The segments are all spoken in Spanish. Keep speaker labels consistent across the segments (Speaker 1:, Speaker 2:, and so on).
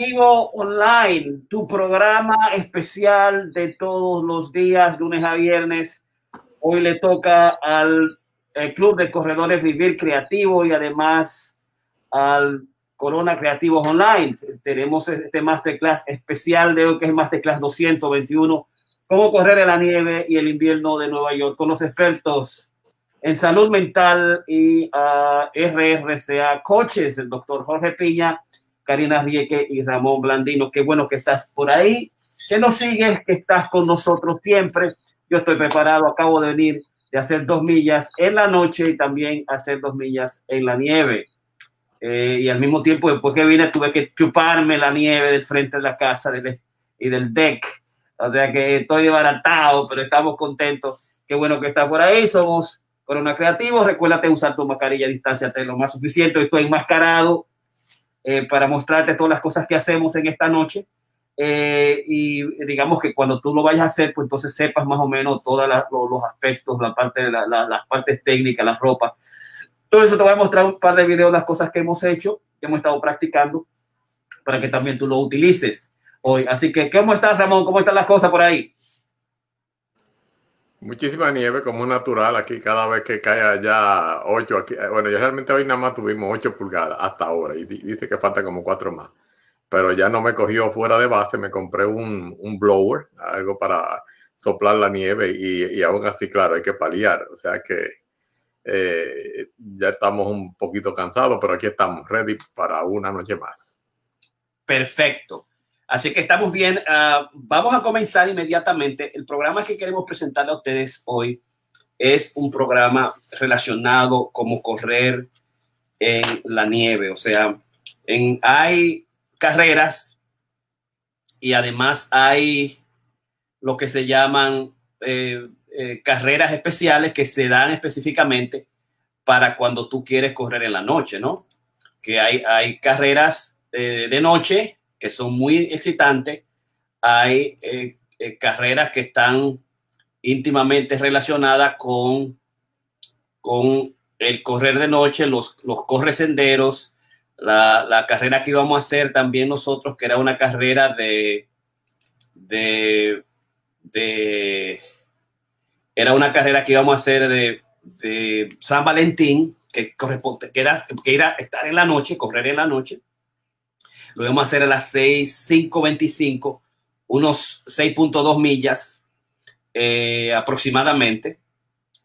Speaker 1: Online, tu programa especial de todos los días, lunes a viernes. Hoy le toca al Club de Corredores Vivir Creativo y además al Corona Creativos Online. Tenemos este masterclass especial de hoy, que es masterclass 221, cómo correr en la nieve y el invierno de Nueva York, con los expertos en salud mental y uh, RRCA coaches, el doctor Jorge Piña Karina Rieke y Ramón Blandino. Qué bueno que estás por ahí, que nos sigues, que estás con nosotros siempre. Yo estoy preparado, acabo de venir de hacer dos millas en la noche y también hacer dos millas en la nieve. Eh, y al mismo tiempo, después que vine, tuve que chuparme la nieve del frente de la casa y del deck. O sea que estoy desbaratado, pero estamos contentos. Qué bueno que estás por ahí. Somos Corona Creativos. Recuérdate usar tu mascarilla a distancia, lo más suficiente. Estoy enmascarado eh, para mostrarte todas las cosas que hacemos en esta noche. Eh, y digamos que cuando tú lo vayas a hacer, pues entonces sepas más o menos todos los aspectos, la parte de las partes técnicas, la ropa. Todo eso te voy a mostrar un par de videos, las cosas que hemos hecho, que hemos estado practicando, para que también tú lo utilices hoy. Así que, ¿cómo estás, Ramón? ¿Cómo están las cosas por ahí?
Speaker 2: Muchísima nieve como natural aquí cada vez que cae allá 8 aquí. Eh, bueno, ya realmente hoy nada más tuvimos 8 pulgadas hasta ahora y dice que falta como 4 más. Pero ya no me cogió fuera de base, me compré un, un blower, algo para soplar la nieve y, y, aún así, claro, hay que paliar. O sea que eh, ya estamos un poquito cansados, pero aquí estamos ready para una noche más.
Speaker 1: Perfecto. Así que estamos bien. Uh, vamos a comenzar inmediatamente. El programa que queremos presentarle a ustedes hoy es un programa relacionado como correr en la nieve. O sea, en, hay carreras y además hay lo que se llaman eh, eh, carreras especiales que se dan específicamente para cuando tú quieres correr en la noche, ¿no? Que hay, hay carreras eh, de noche que son muy excitantes. Hay eh, eh, carreras que están íntimamente relacionadas con, con el correr de noche, los, los corre senderos, la, la, carrera que íbamos a hacer también nosotros, que era una carrera de, de, de era una carrera que íbamos a hacer de, de San Valentín, que corresponde, que era, que era estar en la noche, correr en la noche. Lo vamos a hacer a las 6, 5.25, unos 6.2 millas eh, aproximadamente.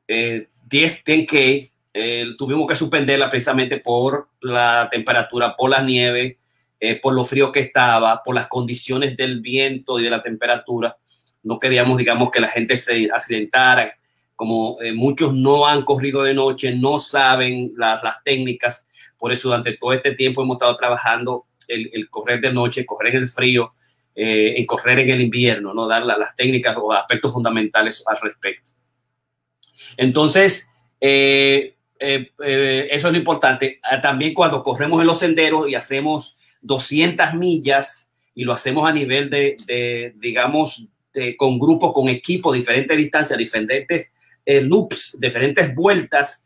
Speaker 1: Eh, 10 10K, eh, tuvimos que suspenderla precisamente por la temperatura, por la nieve, eh, por lo frío que estaba, por las condiciones del viento y de la temperatura. No queríamos, digamos, que la gente se accidentara. Como eh, muchos no han corrido de noche, no saben las, las técnicas. Por eso durante todo este tiempo hemos estado trabajando el, correr de noche, correr en el frío, eh, en correr en el invierno, ¿no? Dar las técnicas o aspectos fundamentales al respecto. Entonces, eh, eh, eso es lo importante. Ah, también cuando corremos en los senderos y hacemos 200 millas y lo hacemos a nivel de, de digamos, con grupo, con equipo, diferentes distancias, diferentes loops, diferentes vueltas,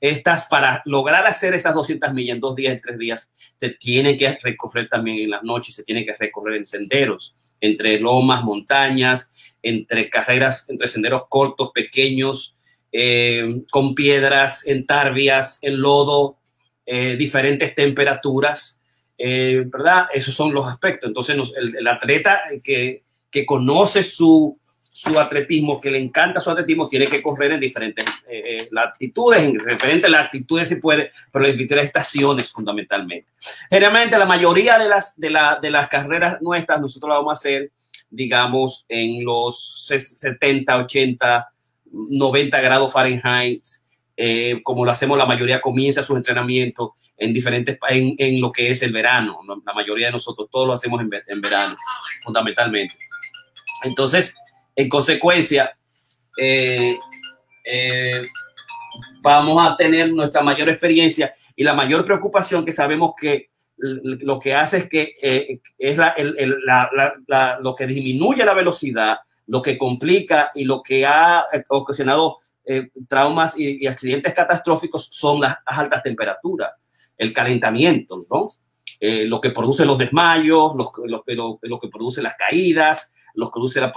Speaker 1: estas, para lograr hacer esas 200 millas en dos días, en tres días, se tiene que recorrer también en las noches, se tiene que recorrer en senderos, entre lomas, montañas, entre carreras, entre senderos cortos, pequeños, eh, con piedras, en tarbias, en lodo, eh, diferentes temperaturas, eh, ¿verdad? Esos son los aspectos. Entonces, el, el atleta que, que conoce su, su atletismo, que le encanta su atletismo, tiene que correr en diferentes eh, eh latitudes, en diferentes latitudes se puede, pero en diferentes estaciones fundamentalmente. Generalmente la mayoría de las, de, la, de las carreras nuestras nosotros las vamos a hacer, digamos, en los 70, 80, 90 grados Fahrenheit, eh, como lo hacemos la mayoría, comienza su entrenamiento en diferentes, en, en lo que es el verano. La mayoría de nosotros, todos lo hacemos en, en verano, fundamentalmente. Entonces, en consecuencia, eh, eh, vamos a tener nuestra mayor experiencia y la mayor preocupación que sabemos que lo que hace es que eh, es la, lo que disminuye la velocidad, lo que complica y lo que ha ocasionado traumas y, accidentes catastróficos son las altas temperaturas, el calentamiento, lo que produce los desmayos, lo, que produce las caídas, lo que produce la,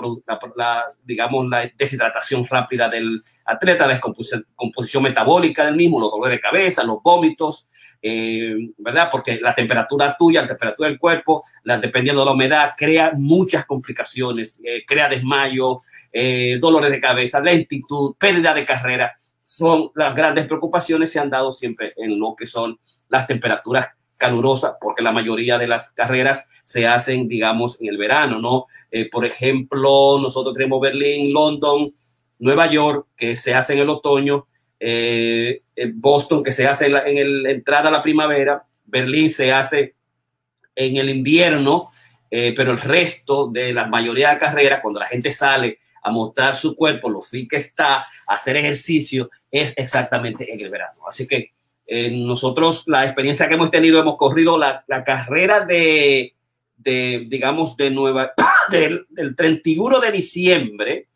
Speaker 1: la, digamos, la deshidratación rápida del atleta, la descomposición metabólica del mismo, los dolores de cabeza, los vómitos, eh, ¿verdad? Porque la temperatura tuya, la temperatura del cuerpo, la, dependiendo de la humedad, crea muchas complicaciones, eh, crea desmayo, eh, dolores de cabeza, lentitud, pérdida de carrera. Son las grandes preocupaciones se han dado siempre en lo que son las temperaturas calurosas, porque la mayoría de las carreras se hacen, digamos, en el verano, ¿no? por ejemplo, nosotros tenemos Berlín, London, Nueva York, que se hace en el otoño, eh, Boston que se hace en la, entrada a la primavera, Berlín se hace en el invierno, eh, pero el resto de la mayoría de carreras, cuando la gente sale a mostrar su cuerpo, lo fin que está, hacer ejercicio, es exactamente en el verano. Así que nosotros, la experiencia que hemos tenido, hemos corrido la, carrera de, de, digamos, de Nueva, del, del 31 de diciembre,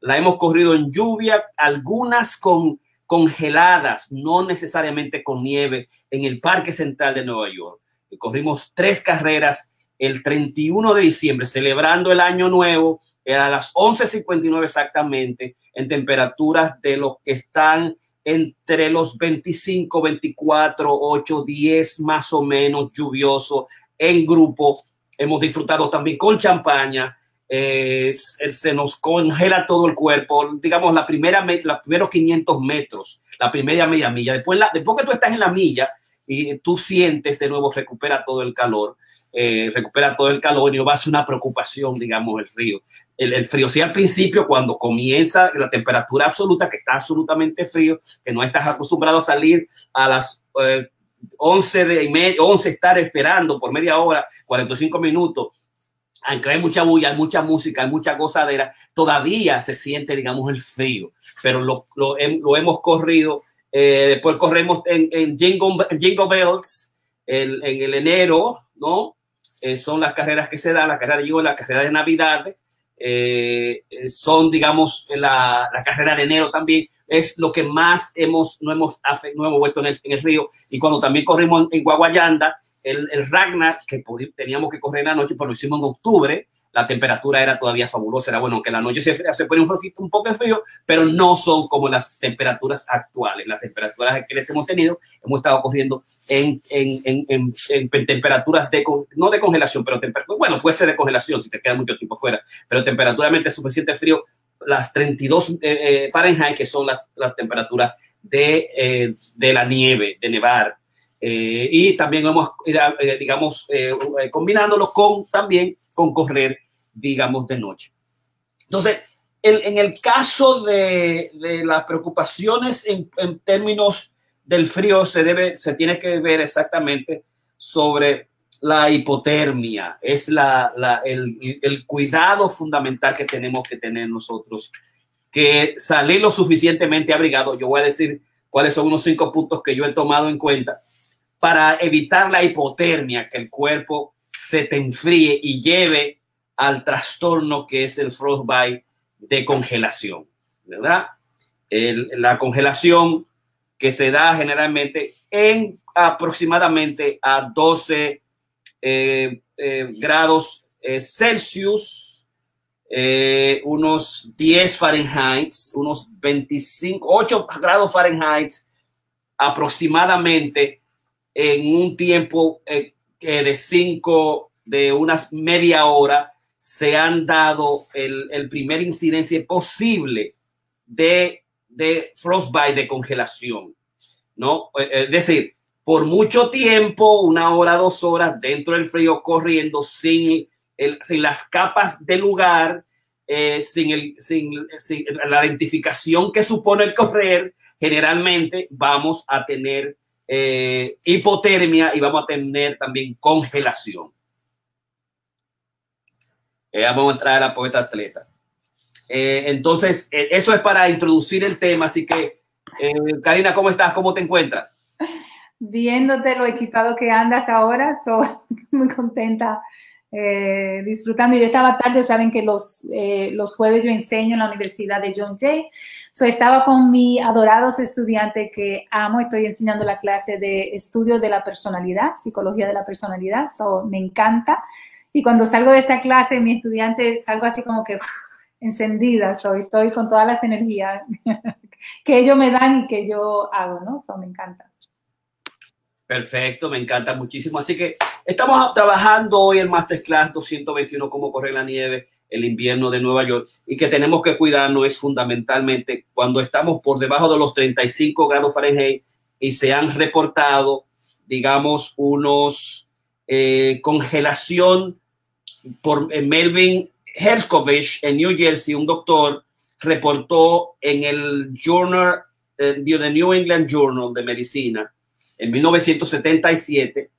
Speaker 1: la hemos corrido en lluvia, algunas con congeladas, no necesariamente con nieve, en el Parque Central de Nueva York. Corrimos tres carreras el 31 de diciembre, celebrando el año nuevo, a las 11.59 exactamente, en temperaturas de lo que están entre los 25, 24, 8, 10 más o menos lluvioso en grupo. Hemos disfrutado también con champaña, eh, se nos congela todo el cuerpo, digamos, la primera, los primeros 500 metros, la primera media milla. Después, después que tú estás en la milla y tú sientes de nuevo, recupera todo el calor, eh, recupera todo el calor y no va a ser una preocupación, digamos, el frío. El, frío, sí, al principio, cuando comienza la temperatura absoluta, que está absolutamente frío, que no estás acostumbrado a salir a las eh, 11 de media, 11 estar esperando por media hora, 45 minutos aunque hay mucha bulla, hay mucha música, hay mucha gozadera, todavía se siente, digamos, el frío, pero lo, lo, hemos corrido. Eh, después corremos en, en Jingle Bells en, en, el enero, ¿no? Eh, son las carreras que se dan, la carrera de Jingle, la carrera de Navidad, eh, son, digamos, la, la, carrera de enero también, es lo que más hemos, no hemos, no hemos vuelto en el, en el río. Y cuando también corrimos en Guaguayanda, el, el Ragnar, que teníamos que correr en la noche, pero lo hicimos en octubre, la temperatura era todavía fabulosa, era bueno, que la noche se, se pone un poquito, un poco frío, pero no son como las temperaturas actuales, las temperaturas que hemos tenido, hemos estado corriendo en, en, en, en temperaturas de, no de congelación, pero bueno, puede ser de congelación si te queda mucho tiempo fuera, pero temperaturamente suficiente frío, las 32 eh, eh, Fahrenheit, que son las, las temperaturas de, eh, de la nieve, de nevar, eh, y también hemos, eh, digamos, eh, combinándolo con también con correr, digamos, de noche. Entonces, en, el caso de, de las preocupaciones en, en, términos del frío, se, debe, se tiene que ver exactamente sobre la hipotermia. Es la, la, el, el cuidado fundamental que tenemos que tener nosotros, que salir lo suficientemente abrigado. Yo voy a decir cuáles son unos cinco puntos que yo he tomado en cuenta para evitar la hipotermia, que el cuerpo se te enfríe y lleve al trastorno que es el frostbite de congelación, ¿verdad? la congelación que se da generalmente en aproximadamente a 12 eh, eh, grados eh, Celsius, unos 10 Fahrenheit, unos 25, 8 grados Fahrenheit aproximadamente en un tiempo eh, de cinco, de unas media hora, se han dado el, primer incidencia posible de, de frostbite, de congelación, ¿no? Eh, es decir, por mucho tiempo, una hora, dos horas dentro del frío corriendo sin, el, sin las capas del lugar, eh, sin, el, sin, la identificación que supone el correr, generalmente vamos a tener eh, hipotermia y vamos a tener también congelación. Eh, vamos a entrar a la poeta atleta. Eh, entonces, eso es para introducir el tema. Así que, Karina, ¿cómo estás? ¿Cómo te encuentras?
Speaker 3: Viéndote lo equipado que andas ahora, soy muy contenta eh, disfrutando. Yo estaba tarde, saben que los, eh, los jueves yo enseño en la Universidad de John Jay. So, estaba con mi adorados estudiante que amo, estoy enseñando la clase de estudio de la personalidad, psicología de la personalidad, so, me encanta. Y cuando salgo de esta clase, mi estudiante salgo así como que encendida, soy, estoy con todas las energías que ellos me dan y que yo hago, ¿no? So, me encanta.
Speaker 1: Perfecto, me encanta muchísimo. Así que estamos trabajando hoy el Masterclass 221, cómo correr la nieve, el invierno de Nueva York, y que tenemos que cuidarnos es fundamentalmente cuando estamos por debajo de los 35 grados Fahrenheit y se han reportado, digamos, unos eh, congelación por Melvin Herskovich en New Jersey, un doctor reportó en el Journal, eh, the New England Journal de Medicina, en 1977,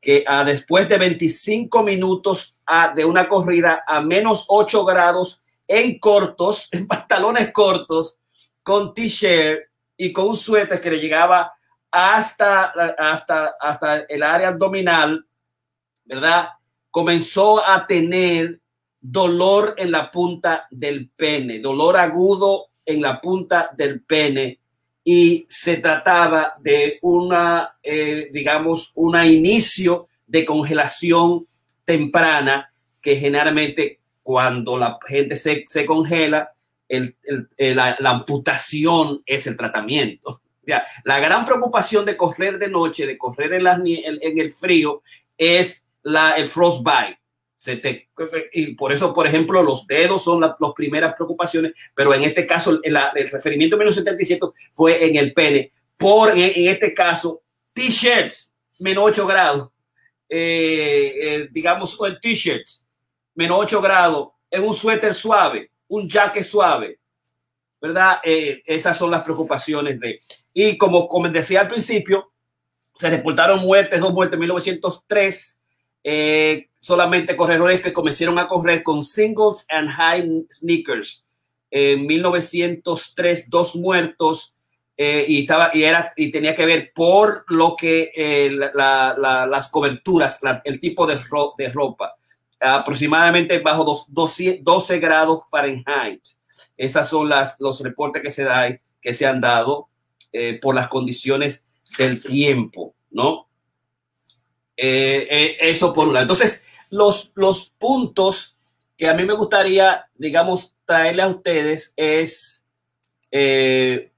Speaker 1: que a, después de 25 minutos de una corrida a menos 8 grados en cortos, en pantalones cortos, con t-shirt y con un suéter que le llegaba hasta, hasta, hasta el área abdominal, ¿verdad? Comenzó a tener dolor en la punta del pene, dolor agudo en la punta del pene y se trataba de una, eh, digamos, un inicio de congelación temprana que generalmente cuando la gente se, se congela, el, la, amputación es el tratamiento. La gran preocupación de correr de noche, de correr en, en el frío, es la, el frostbite y por eso, por ejemplo, los dedos son las primeras preocupaciones, pero en este caso, el, el referimiento menos 77 fue en el pene. Por, en, este caso, t-shirts, menos 8 grados. Eh, eh, digamos, en t-shirts, menos 8 grados, en un suéter suave, un jacket suave, ¿verdad? Eh, esas son las preocupaciones de. Y como, como decía al principio, se reportaron muertes, dos muertes en 1903 eh, solamente corredores que comenzaron a correr con singles and high sneakers. En 1903, dos muertos eh, y, estaba, y, era, y tenía que ver por lo que eh, las coberturas, el tipo de, de ropa, aproximadamente bajo dos, 12, grados Fahrenheit. Esas son las, los reportes que se, da, que se han dado por las condiciones del tiempo, ¿no? Eh, eh, eso por un lado. Entonces, los, los puntos que a mí me gustaría, digamos, traerle a ustedes es eh,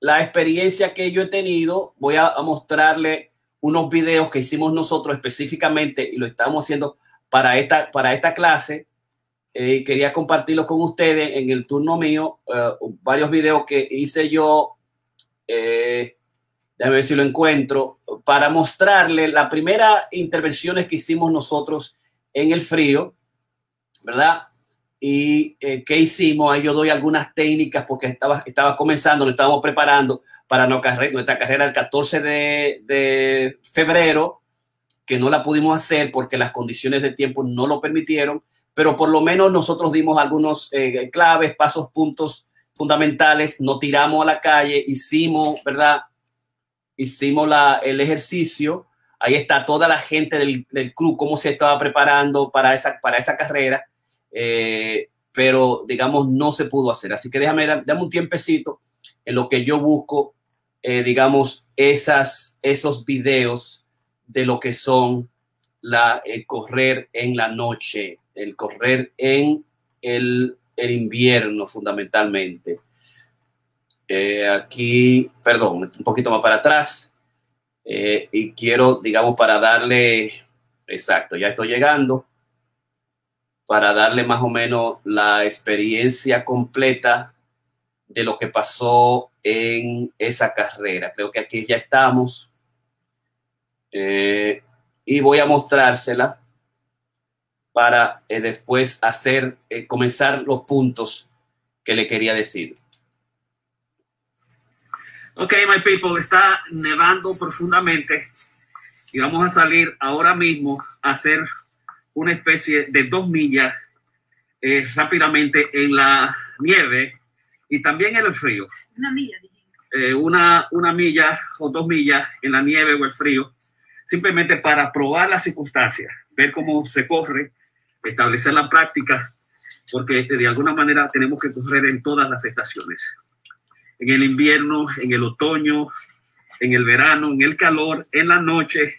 Speaker 1: la experiencia que yo he tenido. Voy a, mostrarle unos videos que hicimos nosotros específicamente y lo estamos haciendo para esta, para esta clase. quería compartirlo con ustedes en el turno mío, varios videos que hice yo. Déjame ver si lo encuentro para mostrarle las primeras intervenciones que hicimos nosotros en el frío, ¿verdad? Y eh, qué hicimos, ahí yo doy algunas técnicas porque estaba, estaba comenzando, lo estábamos preparando para nuestra carrera el 14 de, febrero, que no la pudimos hacer porque las condiciones de tiempo no lo permitieron, pero por lo menos nosotros dimos algunos eh, claves, pasos, puntos fundamentales, nos tiramos a la calle, hicimos, ¿verdad? Hicimos la, el ejercicio. Ahí está toda la gente del, del club, cómo se estaba preparando para esa, para esa carrera. Eh, pero digamos no se pudo hacer. Así que déjame, dame un tiempecito en lo que yo busco, eh, digamos, esas, esos videos de lo que son la, el correr en la noche, el correr en el, el invierno fundamentalmente. Eh, aquí, perdón, un poquito más para atrás. Eh, y quiero, digamos, para darle, exacto, ya estoy llegando, para darle más o menos la experiencia completa de lo que pasó en esa carrera. Creo que aquí ya estamos. Eh, y voy a mostrársela para después hacer, comenzar los puntos que le quería decir. Ok, my people, está nevando profundamente y vamos a salir ahora mismo a hacer una especie de dos millas eh, rápidamente en la nieve y también en el frío.
Speaker 3: Una milla.
Speaker 1: Eh, una, una milla o dos millas en la nieve o el frío, simplemente para probar las circunstancias.
Speaker 4: ver cómo se corre, establecer la práctica, porque de alguna manera tenemos que correr en todas las estaciones. En el invierno, en el otoño, en el verano, en el calor, en la noche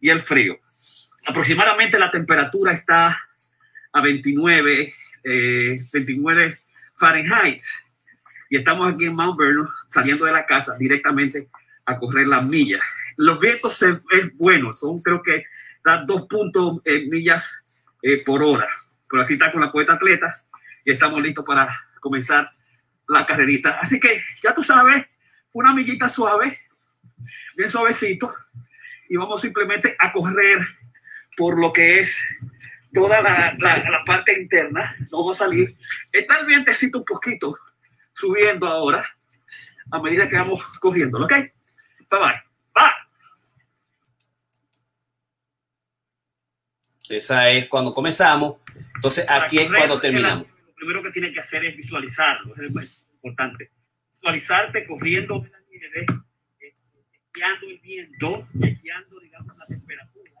Speaker 4: y el frío. Aproximadamente la temperatura está a 29, 29 eh, Fahrenheit. Y estamos aquí en Mount Vernon, saliendo de la casa directamente a correr las millas. Los vientos es buenos, son creo que da 2 eh, millas eh, por hora. Pero así está con la poeta atletas y estamos listos para comenzar la carrerita. Así que ya tú sabes, una millita suave, bien suavecito, y vamos simplemente a correr por lo que es toda la, la, parte interna. Vamos a salir. Está el vientecito un poquito subiendo ahora a medida que vamos corriendo. ¿Ok? Bye bye. Bye. Esa es cuando comenzamos. Entonces aquí es cuando terminamos. Primero que tienes que hacer es visualizarlo. Es importante. Visualizarte corriendo en la nieve, eh, chequeando el viento, chequeando, digamos, la temperatura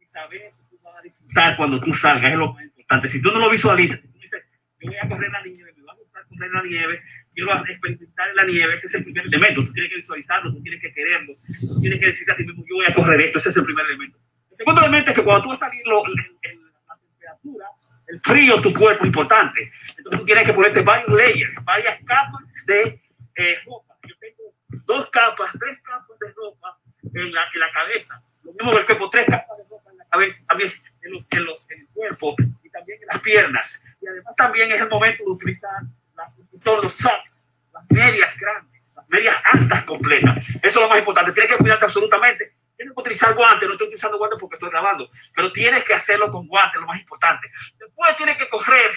Speaker 4: y saber a disfrutar cuando tú salgas, es lo más importante. Si tú no lo visualizas, tú dices, yo voy a correr la nieve, me va a gustar correr la nieve, quiero experimentar en la nieve, ese es el primer elemento. Tú tienes que visualizarlo, tú tienes que quererlo, tú tienes que decir a ti mismo, yo voy a correr esto, ese es el primer elemento. El segundo elemento es que cuando tú vas a salir lo, en, la temperatura, el frío, tu cuerpo importante. Entonces tú tienes que ponerte varios layers, varias capas de eh, ropa. Yo tengo dos capas, tres capas de ropa en la, en la cabeza. Lo mismo que por tres capas de ropa a veces también en, los, en, los, en el cuerpo y también en las piernas. Y además también es el momento de utilizar las, son los socks, las medias grandes, las medias altas completas. Eso es lo más importante. Tienes que cuidarte absolutamente. Tienes que utilizar guantes, no estoy utilizando guantes porque estoy grabando, pero tienes que hacerlo con guantes, lo más importante. Después tienes que correr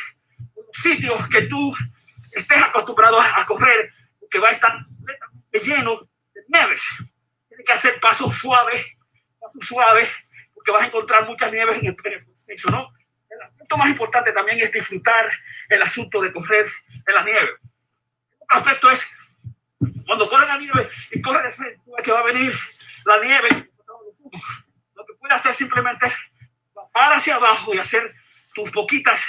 Speaker 4: sitios que tú estés acostumbrado a, correr, que va a estar lleno de nieves. Tienes que hacer pasos suaves, pasos suaves, que vas a encontrar muchas nieves en el, proceso, ¿no? El aspecto más importante también es disfrutar el asunto de correr en la nieve. Otro aspecto es cuando corre la nieve y corre de frente, que va a venir la nieve. Lo que puedes hacer simplemente es bajar hacia abajo y hacer tus poquitas,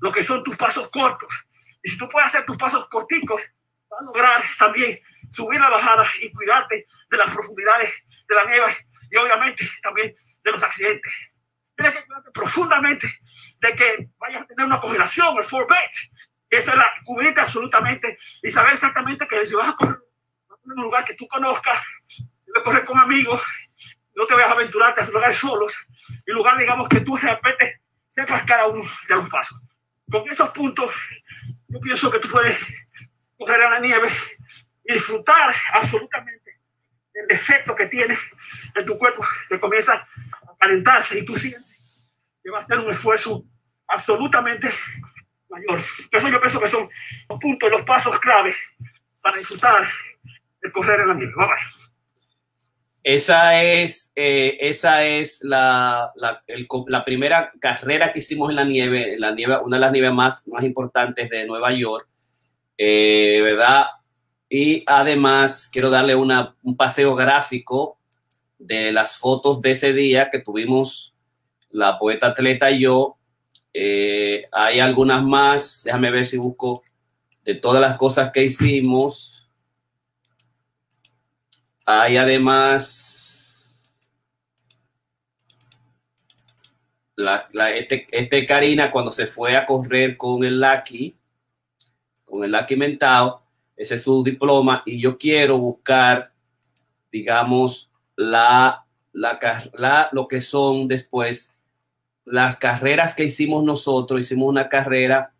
Speaker 4: lo que son tus pasos cortos. Y si tú puedes hacer tus pasos corticos, vas a lograr también subir la bajada y cuidarte de las profundidades de la nieve y obviamente también de los accidentes. Tienes que cuidarte profundamente de que vayas a tener una congelación, el forbet. Esa es la cubrirte absolutamente y saber exactamente que si vas a correr en un lugar que tú conozcas, debes correr con amigos, no te vayas a aventurarte a lugares solos, y lugar, digamos, que tú de repente sepas cada uno de los pasos. Con esos puntos, yo pienso que tú puedes correr a la nieve y disfrutar absolutamente el efecto que tiene en tu cuerpo, que comienza a calentarse y tú sientes que va a ser un esfuerzo absolutamente mayor. Eso yo pienso que son los puntos, los pasos claves para disfrutar el correr en la nieve. Esa es, eh, esa es la, la, primera carrera que hicimos en la nieve, la nieve, una de las nieves más, más importantes de Nueva York, eh, ¿verdad? Y además quiero darle una, un paseo gráfico de las fotos de ese día que tuvimos la poeta atleta y yo. Eh, hay algunas más, déjame ver si busco de todas las cosas que hicimos. Hay además la, este, este, Karina cuando se fue a correr con el Lucky, con el Lucky Mentao, ese es su diploma y yo quiero buscar, digamos, la, la, lo que son después las carreras que hicimos nosotros. Hicimos una carrera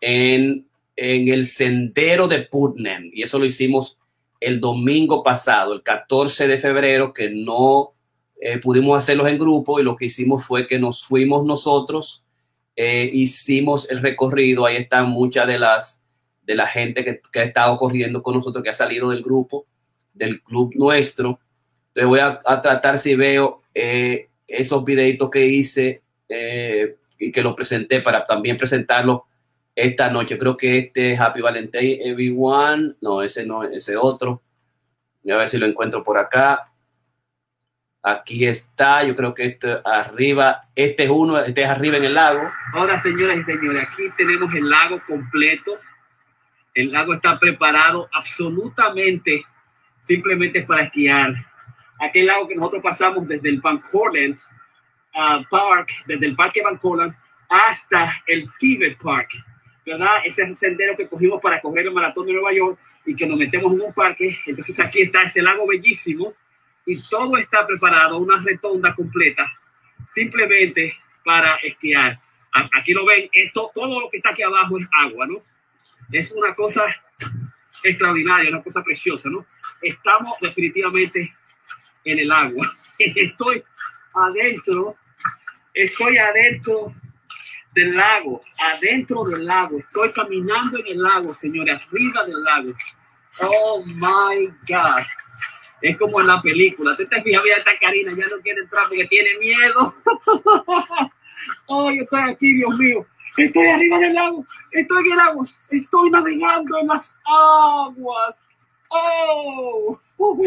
Speaker 4: en, en el sendero de Putnam y eso lo hicimos el domingo pasado, el 14 de febrero, que no eh, pudimos hacerlos en grupo y lo que hicimos fue que nos fuimos nosotros, eh, hicimos el recorrido, ahí están muchas de las de la gente que, ha estado corriendo con nosotros, que ha salido del grupo, del club nuestro. Entonces voy a, tratar si veo eh, esos videitos que hice y que los presenté para también presentarlo esta noche. Creo que este Happy Valentine Everyone, no, ese no, ese otro. Voy a ver si lo encuentro por acá. Aquí está, yo creo que este arriba, este es uno, este es arriba en el lago. Ahora, señoras y señores, aquí tenemos el lago completo. El lago está preparado absolutamente, simplemente para esquiar. Aquel lago que nosotros pasamos desde el Van Cortlandt uh, Park, desde el Parque Van Cortlandt hasta el Fever Park, ¿verdad? Ese es el sendero que cogimos para correr el maratón de Nueva York y que nos metemos en un parque. Entonces aquí está ese lago bellísimo y todo está preparado, una retonda completa, simplemente para esquiar. Aquí lo ven, esto, todo lo que está aquí abajo es agua, ¿no? Es una cosa extraordinaria, una cosa preciosa, ¿no? Estamos definitivamente en el agua. Estoy adentro, estoy adentro del lago, adentro del lago. Estoy caminando en el lago, señores, arriba del lago. Oh my God. Es como en la película. Te estás fijando, esta Karina ya no quiere entrar porque tiene miedo. oh, yo estoy aquí, Dios mío. Estoy arriba del lago. Estoy en el agua. Estoy navegando en las aguas. Oh,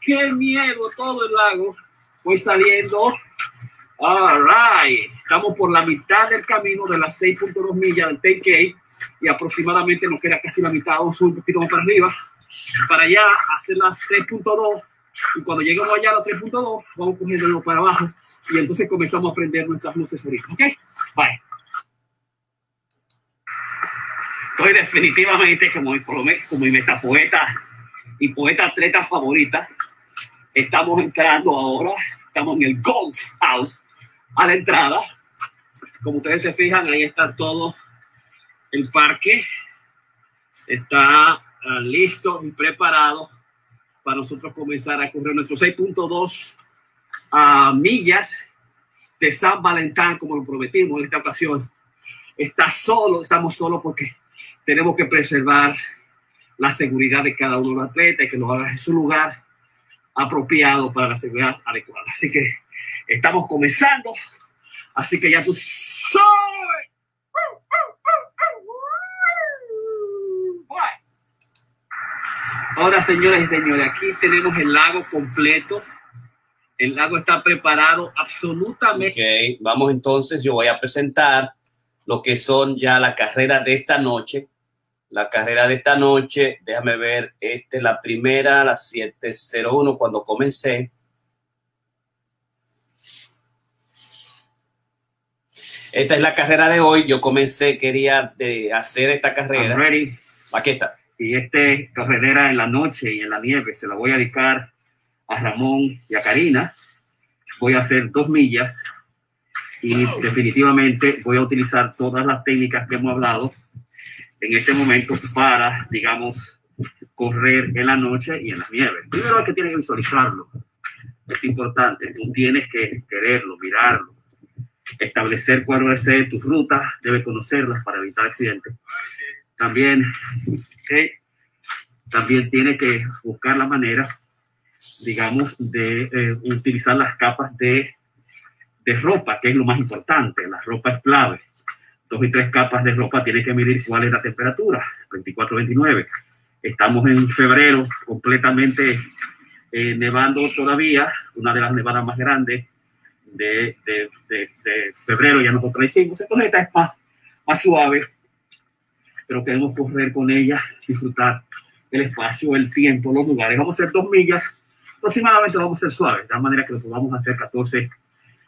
Speaker 4: qué miedo todo el lago. Voy saliendo. All right. Estamos por la mitad del camino de las 6.2 millas del 10K y aproximadamente nos queda casi la mitad, vamos un poquito más para arriba para allá, hacer las 3.2 y cuando lleguemos allá a las 3.2 vamos cogiéndolo para abajo y entonces comenzamos a prender nuestras luces ahorita, ¿ok? Bye. Estoy definitivamente como mi, como mi metapoeta y poeta atleta favorita. Estamos entrando ahora, estamos en el Golf House a la entrada. Como ustedes se fijan, ahí está todo el parque. Está Ah, listo y preparado para nosotros comenzar a correr nuestros 6.2 uh, millas de San Valentín, como lo prometimos en esta ocasión. Está solo, estamos solos porque tenemos que preservar la seguridad de cada uno de los atletas y que nos haga en su lugar apropiado para la seguridad adecuada. Así que estamos comenzando. Así que ya tú sabes. Ahora, señores y señores, aquí tenemos el lago completo. El lago está preparado absolutamente. Ok, vamos entonces, yo voy a presentar lo que son ya la carrera de esta noche. La carrera de esta noche, déjame ver, este, la primera, la 701, cuando comencé. Esta es la carrera de hoy. Yo comencé, quería de hacer esta carrera. Aquí está. Y este carretera en la noche y en la nieve se la voy a dedicar a Ramón y a Karina. Voy a hacer dos millas y definitivamente voy a utilizar todas las técnicas que hemos hablado en este momento para, digamos, correr en la noche y en la nieve. Primero hay que tiene que visualizarlo. Es importante. Tú tienes que quererlo, mirarlo, establecer cuál va a ser tu ruta, debes conocerlas para evitar accidentes. También también tiene que buscar la manera, digamos, de eh, utilizar las capas de, de ropa, que es lo más importante. La ropa es clave. Dos y tres capas de ropa tiene que medir cuál es la temperatura, 24, 29. Estamos en febrero, completamente eh, nevando todavía, una de las nevadas más grandes de, de, de, febrero, ya nosotros la hicimos. Entonces esta es más, más suave pero queremos correr con ella, disfrutar el espacio, el tiempo, los lugares. Vamos a hacer dos millas, aproximadamente vamos a ser suaves, de tal manera que lo vamos a hacer 14,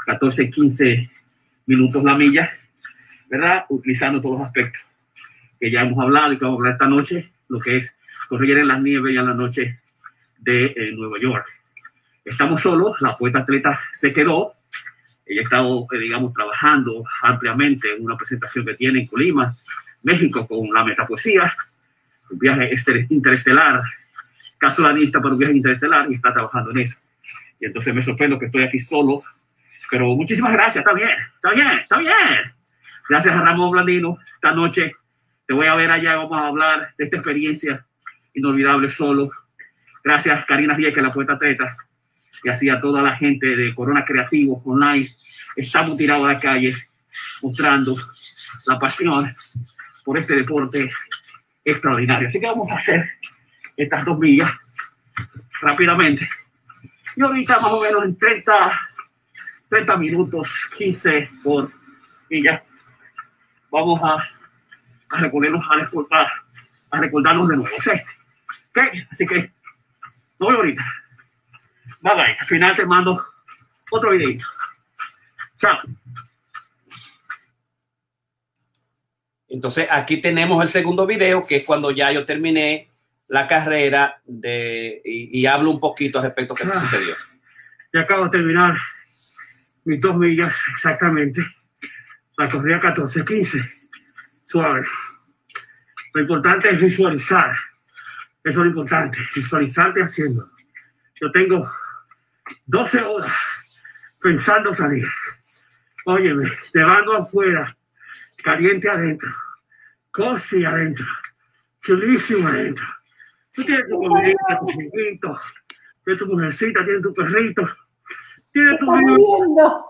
Speaker 4: 14, 15 minutos la milla, ¿verdad? Utilizando todos los aspectos que ya hemos hablado y que vamos a hablar esta noche, lo que es correr en las nieves y en la noche de eh, Nueva York. Estamos solos, la poeta atleta se quedó, ella estado, eh, digamos, trabajando ampliamente en una presentación que tiene en Colima, México con la metapoesía, un viaje interestelar, casualista para un viaje interestelar y está trabajando en eso. Y entonces me sorprendo que estoy aquí solo, pero muchísimas gracias, está bien, está bien, está bien. Gracias a Ramón Blandino, esta noche te voy a ver allá, vamos a hablar de esta experiencia inolvidable solo. Gracias Karina Rieke, la poeta teta, y así a toda la gente de Corona Creativo Online. Estamos tirados a la calle mostrando la pasión por este deporte extraordinario. Así que vamos a hacer estas dos millas rápidamente. Y ahorita más o menos en 30, 30 minutos, 15 por ya vamos a, a a, recordar, a recordarnos de nuevo. ¿sí? Así que, no voy ahorita. Bye bye. Al final te mando otro videito. Chao. Entonces aquí tenemos el segundo video, que es cuando ya yo terminé la carrera de, y, hablo un poquito respecto a qué ah, sucedió. Ya acabo de terminar mis dos millas exactamente. La corrida 14-15. Suave. Lo importante es visualizar. Eso es lo importante, visualizarte haciendo. Yo tengo 12 horas pensando salir. Óyeme, nevando afuera, caliente adentro, cosi adentro, chulísimo adentro. Tú tienes tu comidita, tu perrito, tienes tu mujercita, tienes tu perrito, tienes tu vida.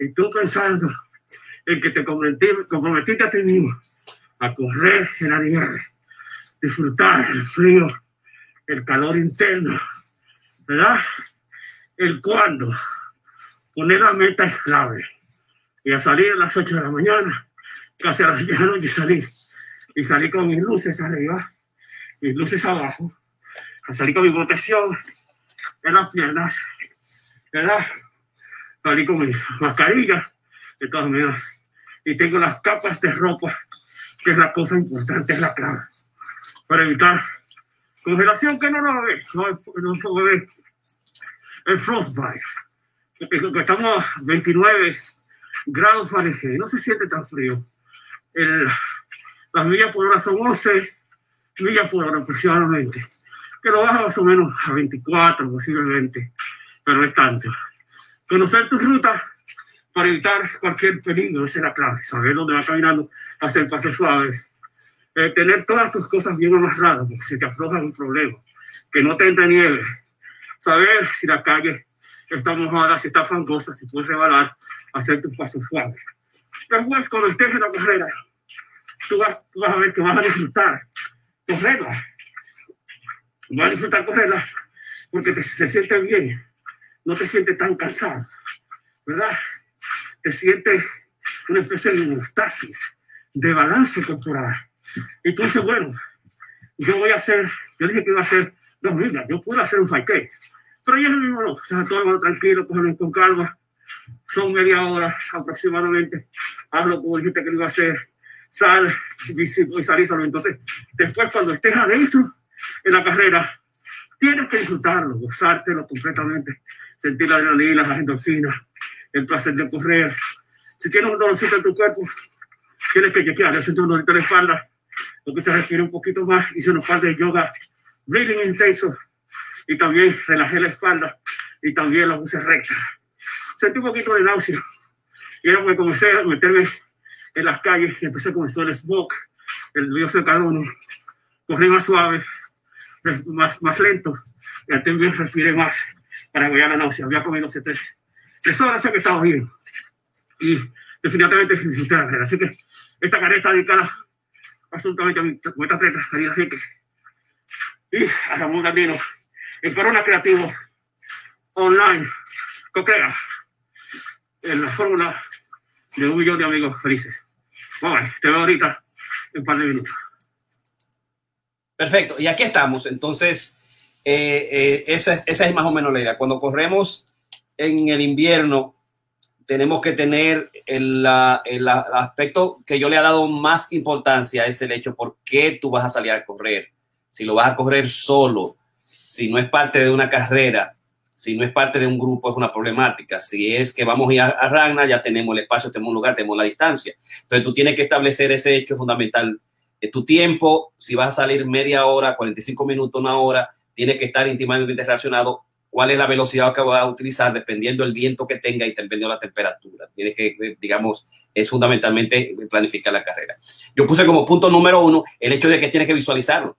Speaker 4: Y tú pensando en que te comprometiste a ti mismo a correr en la nieve, disfrutar el frío, el calor interno, ¿verdad? El cuándo, poner la meta es clave. Y a salir a las 8 de la mañana, casi a las 10 de la noche salir. Y salir con mis luces arriba, mis luces abajo, a salir con mi protección en las piernas, ¿verdad? Salir con mi mascarilla, de todas maneras. Y tengo las capas de ropa, que es la cosa importante, es la clave, para evitar Congelación que no lo ve, no, no ve el frostbite. Porque estamos a 29 grados Fahrenheit, no se siente tan frío. El, las millas por hora son 11 millas por hora aproximadamente, que lo baja más o menos a 24 posiblemente, pero no es tanto. Conocer tus rutas para evitar cualquier peligro, esa es la clave, saber dónde va caminando, hacer paso suave eh, tener todas tus cosas bien amarradas, porque se te afloja un problema, que no te entre nieve, saber si la calle está mojada, si está fangosa, si puedes rebalar, hacer tus pasos suaves. Después, cuando estés en la carrera, tú vas, tú vas a ver que vas a disfrutar correrla. Vas a disfrutar correrla porque te, se siente bien, no te sientes tan cansado, ¿verdad? Te sientes una especie de homeostasis, de balance corporal dices, bueno, yo voy a hacer, yo dije que iba a hacer dos millas, yo puedo hacer un 5 pero yo mismo no, sea, todo tranquilo, con calma, son media hora aproximadamente, hablo como dijiste que iba a hacer, sal y salís solo. Entonces, después cuando estés adentro en la carrera, tienes que disfrutarlo, gozártelo completamente, sentir la adrenalina, las endorfinas, el placer de correr. Si tienes un dolorcito en tu cuerpo, tienes que chequear, yo siento un dolor de la espalda, lo que se refiere un poquito más, hice unos par de yoga, breathing intenso, y también relajé la espalda, y también la puse recta. Sentí un poquito de náusea, y era porque comencé a meterme en las calles, y empecé con el smoke, el dióxido de carbono, corrí más suave, más, más lento, y también respiré más para que la náusea. Había comido tres, tres horas, que estaba bien. Y definitivamente disfruté la carrera. Así que esta carrera está dedicada absolutamente a mi cuenta atleta, Daniel Enrique, y a Ramón Gardino, en Corona Creativo Online, Coquera, en la fórmula de un millón de amigos felices. Bueno, te veo ahorita en un par de minutos. Perfecto, y aquí estamos. Entonces, eh, eh, esa, esa es más o menos la idea. Cuando corremos en el invierno, tenemos que tener el, el, aspecto que yo le he dado más importancia es el hecho por qué tú vas a salir a correr. Si lo vas a correr solo, si no es parte de una carrera, si no es parte de un grupo, es una problemática. Si es que vamos a ir a, a Ragnar, ya tenemos el espacio, tenemos un lugar, tenemos la distancia. Entonces tú tienes que establecer ese hecho fundamental. de tu tiempo, si vas a salir media hora, 45 minutos, una hora, tiene que estar íntimamente relacionado cuál es la velocidad que va a utilizar dependiendo del viento que tenga y dependiendo de la temperatura. Tiene que, digamos, es fundamentalmente planificar la carrera. Yo puse como punto número uno el hecho de que tiene que visualizarlo.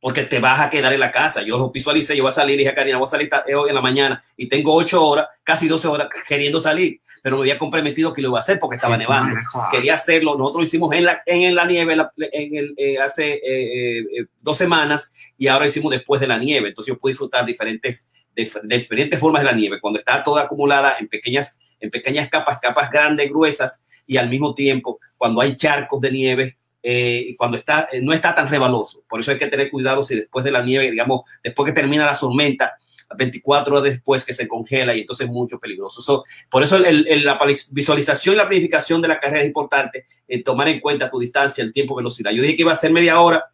Speaker 1: Porque te vas a quedar en la casa. Yo lo visualicé, yo voy a salir, dije a Karina, voy a salir hoy en la mañana y tengo ocho horas, casi 12 horas queriendo salir, pero me había comprometido que lo iba a hacer porque estaba nevando. Quería hacerlo, nosotros lo hicimos en la, en, la nieve en el, eh, hace eh, eh, dos semanas y ahora hicimos después de la nieve, entonces yo pude disfrutar diferentes, de, diferentes formas de la nieve, cuando está toda acumulada en pequeñas, en pequeñas capas, capas grandes, gruesas y al mismo tiempo cuando hay charcos de nieve eh, cuando está, eh, no está tan rebaloso. Por eso hay que tener cuidado si después de la nieve, digamos, después que termina la tormenta, 24 horas después que se congela y entonces es mucho peligroso. por eso la visualización y la planificación de la carrera es importante, eh, tomar en cuenta tu distancia, el tiempo, velocidad. Yo dije que iba a ser media hora,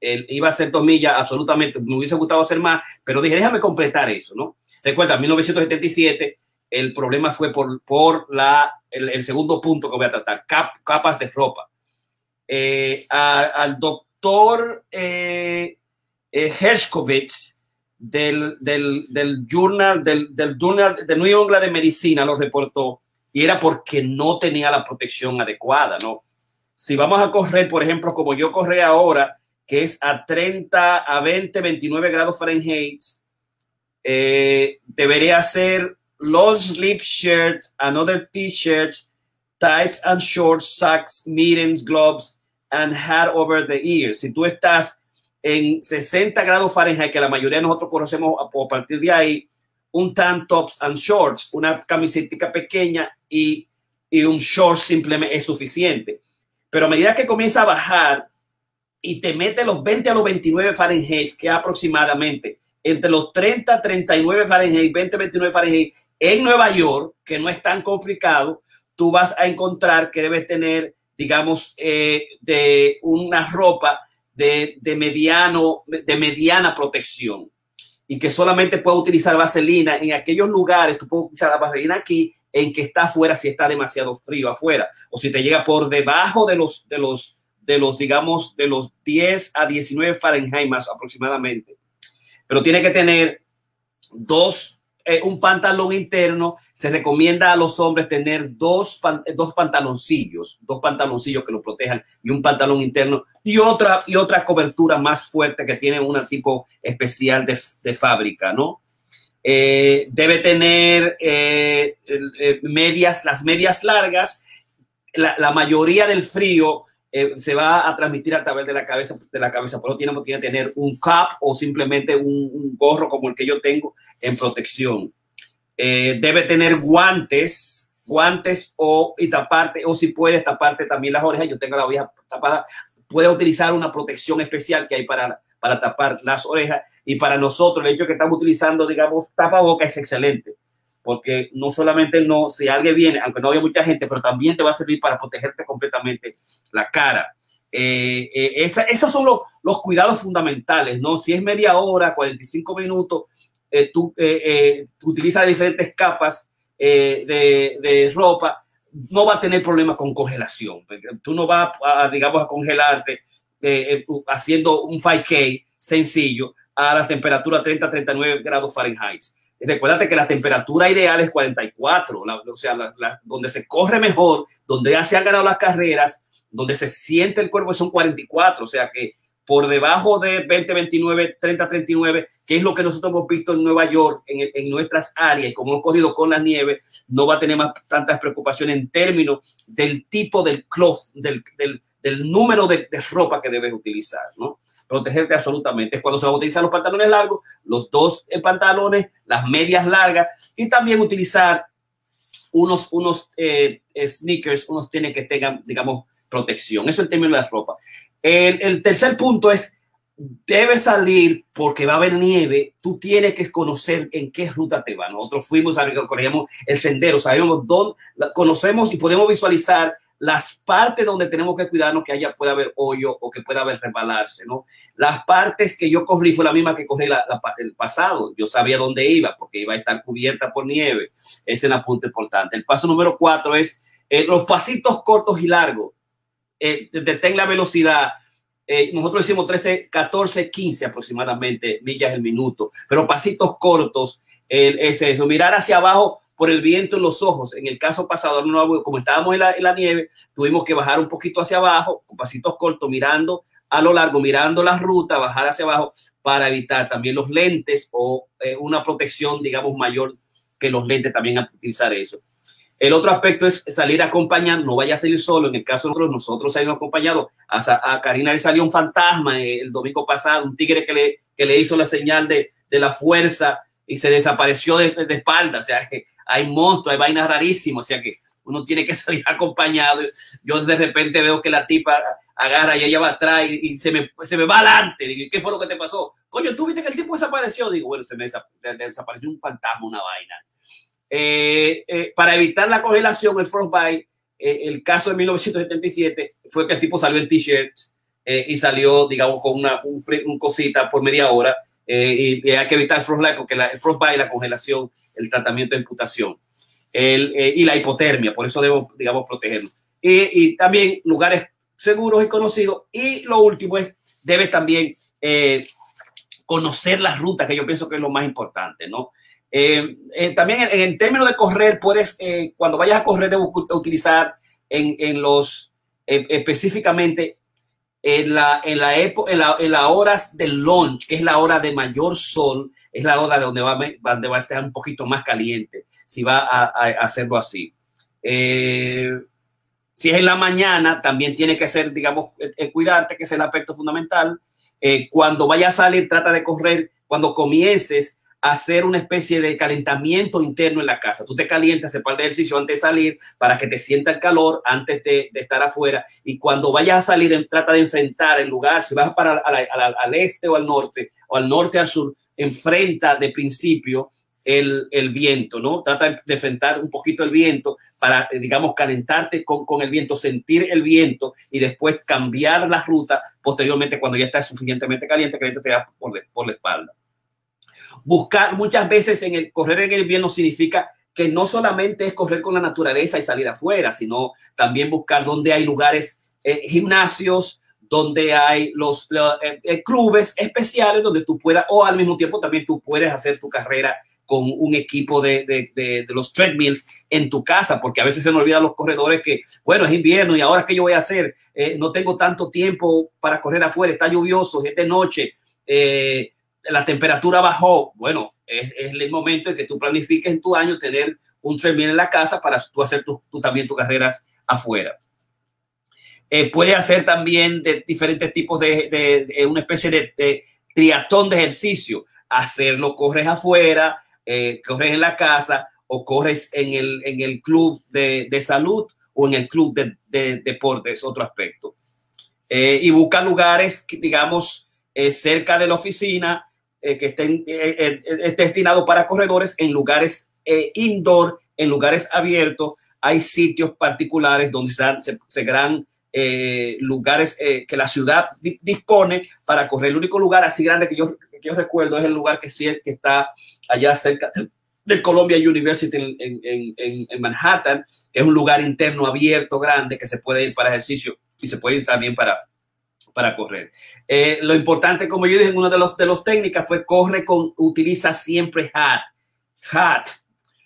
Speaker 1: iba a ser dos millas, absolutamente, me hubiese gustado hacer más, pero dije, déjame completar eso, ¿no? Recuerda, en 1977 el problema fue por, por la, el, segundo punto que voy a tratar, capas de ropa eh, al doctor eh, eh, Hershkovitz del, del, del, journal, del, del journal de New England de Medicina lo reportó y era porque no tenía la protección adecuada, ¿no? Si vamos a correr, por ejemplo, como yo corré ahora, que es a 30, a 20, 29 grados Fahrenheit, debería ser long sleeve shirt, another t-shirt, tights and shorts, socks, mittens, gloves, and hat over the ears. Si tú estás en 60 grados Fahrenheit, que la mayoría de nosotros conocemos a, partir de ahí, un tan tops and shorts, una camiseta pequeña y, y un short simplemente es suficiente. Pero a medida que comienza a bajar y te mete los 20 a los 29 Fahrenheit, que aproximadamente entre los 30 39 Fahrenheit, 20 29 Fahrenheit en Nueva York, que no es tan complicado, tú vas a encontrar que debes tener, digamos, eh, de una ropa de, de, mediano, de mediana protección y que solamente puedes utilizar vaselina en aquellos lugares, tú puedes utilizar la vaselina aquí en que está afuera si está demasiado frío afuera o si te llega por debajo de los, de los, de los, digamos, de los 10 a 19 Fahrenheit más aproximadamente. Pero tiene que tener dos eh, un pantalón interno, se recomienda a los hombres tener dos, dos pantaloncillos, dos pantaloncillos que lo protejan y un pantalón interno y otra, y otra cobertura más fuerte que tiene un tipo especial de, de fábrica, ¿no? Eh, debe tener eh, medias, las medias largas. La, la mayoría del frío eh, se va a transmitir a través de la cabeza, de la cabeza. Por eso tiene que tener un cap o simplemente un, gorro como el que yo tengo en protección. Eh, debe tener guantes, guantes o y taparte, o si puede taparte también las orejas. Yo tengo la oreja tapada. Puede utilizar una protección especial que hay para, para tapar las orejas. Y para nosotros, el hecho que estamos utilizando, digamos, tapaboca es excelente porque no solamente no, si alguien viene, aunque no haya mucha gente, pero también te va a servir para protegerte completamente la cara. Eh, eh, esos son los, los, cuidados fundamentales, ¿no? Si es media hora, 45 minutos, eh, tú, utilizas diferentes capas de, de, ropa, no va a tener problemas con congelación. Tú no vas, a, digamos, a congelarte haciendo un 5K sencillo a la temperatura 30-39 grados Fahrenheit Recuérdate que la temperatura ideal es 44, o sea, donde se corre mejor, donde ya se han ganado las carreras, donde se siente el cuerpo son 44, o sea que por debajo de 20, 29, 30, 39, que es lo que nosotros hemos visto en Nueva York, en, nuestras áreas, como hemos cogido con la nieve, no va a tener más tantas preocupaciones en términos del tipo del cloth, del, del, número de, de, ropa que debes utilizar, ¿no? Protegerte absolutamente. Es cuando se van a utilizar los pantalones largos, los dos pantalones, las medias largas y también utilizar unos, unos eh, sneakers, unos tienen que tengan, digamos, protección. Eso en términos de la ropa. El, el tercer punto es, debes salir porque va a haber nieve, tú tienes que conocer en qué ruta te va. Nosotros fuimos, a corríamos el sendero, sabemos dónde, conocemos y podemos visualizar las partes donde tenemos que cuidarnos que haya pueda haber hoyo o que pueda haber resbalarse, ¿no? Las partes que yo corrí fue la misma que corrí el pasado. Yo sabía dónde iba porque iba a estar cubierta por nieve. Ese es el punto importante. El paso número cuatro es eh, los pasitos cortos y largos. Eh, detén la velocidad. Eh, nosotros hicimos 13, 14, 15 aproximadamente millas el minuto, pero pasitos cortos es eso. Mirar hacia abajo por el viento en los ojos. En el caso pasado, como estábamos en la, nieve, tuvimos que bajar un poquito hacia abajo, con pasitos cortos, mirando a lo largo, mirando la ruta, bajar hacia abajo para evitar también los lentes o eh, una protección, digamos, mayor que los lentes también a utilizar eso. El otro aspecto es salir acompañando, no vaya a salir solo. En el caso de nosotros, nosotros salimos acompañados. A, a, Karina le salió un fantasma el domingo pasado, un tigre que le, que le hizo la señal de, de la fuerza y se desapareció de, de, espalda. O sea, que hay monstruos, hay vainas rarísimas. O sea, que uno tiene que salir acompañado. Yo de repente veo que la tipa agarra y ella va atrás y, y se, me, se me va adelante. Digo, ¿qué fue lo que te pasó? Coño, tú viste que el tipo desapareció. Digo, bueno, se me desapareció un fantasma, una vaina. Eh, eh, para evitar la congelación, el frostbite, eh, el caso de 1977 fue que el tipo salió en t-shirt y salió, digamos, con una un, un cosita por media hora. Y, y, hay que evitar el frostbite porque el frostbite, la congelación, el tratamiento de imputación el, y la hipotermia, por eso debo, digamos, protegerlo. Y, también lugares seguros y conocidos. Y lo último es, debes también conocer las rutas, que yo pienso que es lo más importante, ¿no? Eh, eh, también en, términos de correr, puedes, eh, cuando vayas a correr, debes utilizar en, en los, eh, específicamente en la, en la época, en, la, en las horas del lunch, que es la hora de mayor sol, es la hora de donde va, donde va a estar un poquito más caliente, si va a, hacerlo así. si es en la mañana, también tiene que ser, digamos, cuidarte, que es el aspecto fundamental. cuando vayas a salir, trata de correr, cuando comiences, hacer una especie de calentamiento interno en la casa. Tú te calientas, haces par de ejercicio antes de salir para que te sienta el calor antes de, estar afuera. Y cuando vayas a salir, trata de enfrentar el lugar. Si vas para al, este o al norte, o al norte al sur, enfrenta de principio el, el, viento, ¿no? Trata de enfrentar un poquito el viento para, digamos, calentarte con, con, el viento, sentir el viento y después cambiar la ruta posteriormente cuando ya está suficientemente caliente que te da por, por la espalda. Buscar muchas veces en el correr en el invierno significa que no solamente es correr con la naturaleza y salir afuera, sino también buscar donde hay lugares, eh, gimnasios, donde hay los, eh, eh, clubes especiales donde tú puedas, o al mismo tiempo también tú puedes hacer tu carrera con un equipo de, de, de, los treadmills en tu casa, porque a veces se me olvidan los corredores que, bueno, es invierno y ahora qué yo voy a hacer, eh, no tengo tanto tiempo para correr afuera, está lluvioso, es de noche, eh, la temperatura bajó, bueno, es, el momento en que tú planifiques en tu año tener un treadmill en la casa para tú hacer tu, tú también tus carreras afuera. Eh, puede hacer también de diferentes tipos de, de, una especie de, de, triatón de ejercicio. Hacerlo, corres afuera, eh, corres en la casa o corres en el, en el club de, salud o en el club de, de deporte, es otro aspecto. Eh, y busca lugares, digamos, eh, cerca de la oficina, eh, que estén, eh, eh, esté destinado para corredores en lugares eh, indoor, en lugares abiertos. Hay sitios particulares donde se, se, lugares que la ciudad di, dispone para correr. El único lugar así grande que yo, que yo recuerdo es el lugar que, sí, que está allá cerca del Columbia University en, en, en, Manhattan, es un lugar interno abierto, grande, que se puede ir para ejercicio y se puede ir también para, para correr. Eh, lo importante, como yo dije en una de los, de los técnicas, fue corre con, utiliza siempre hat. Hat.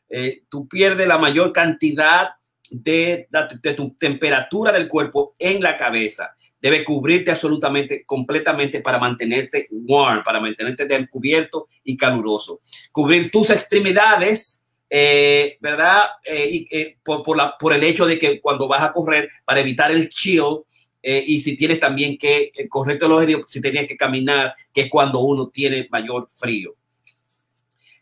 Speaker 1: Eh, tú pierdes la mayor cantidad de, de, tu temperatura del cuerpo en la cabeza. Debe cubrirte absolutamente, completamente para mantenerte warm, para mantenerte descubierto y caluroso. Cubrir tus extremidades, eh, ¿verdad? Por, por, la, por el hecho de que cuando vas a correr, para evitar el chill, eh, y si tienes también que eh, correr los si tenías que caminar, que es cuando uno tiene mayor frío.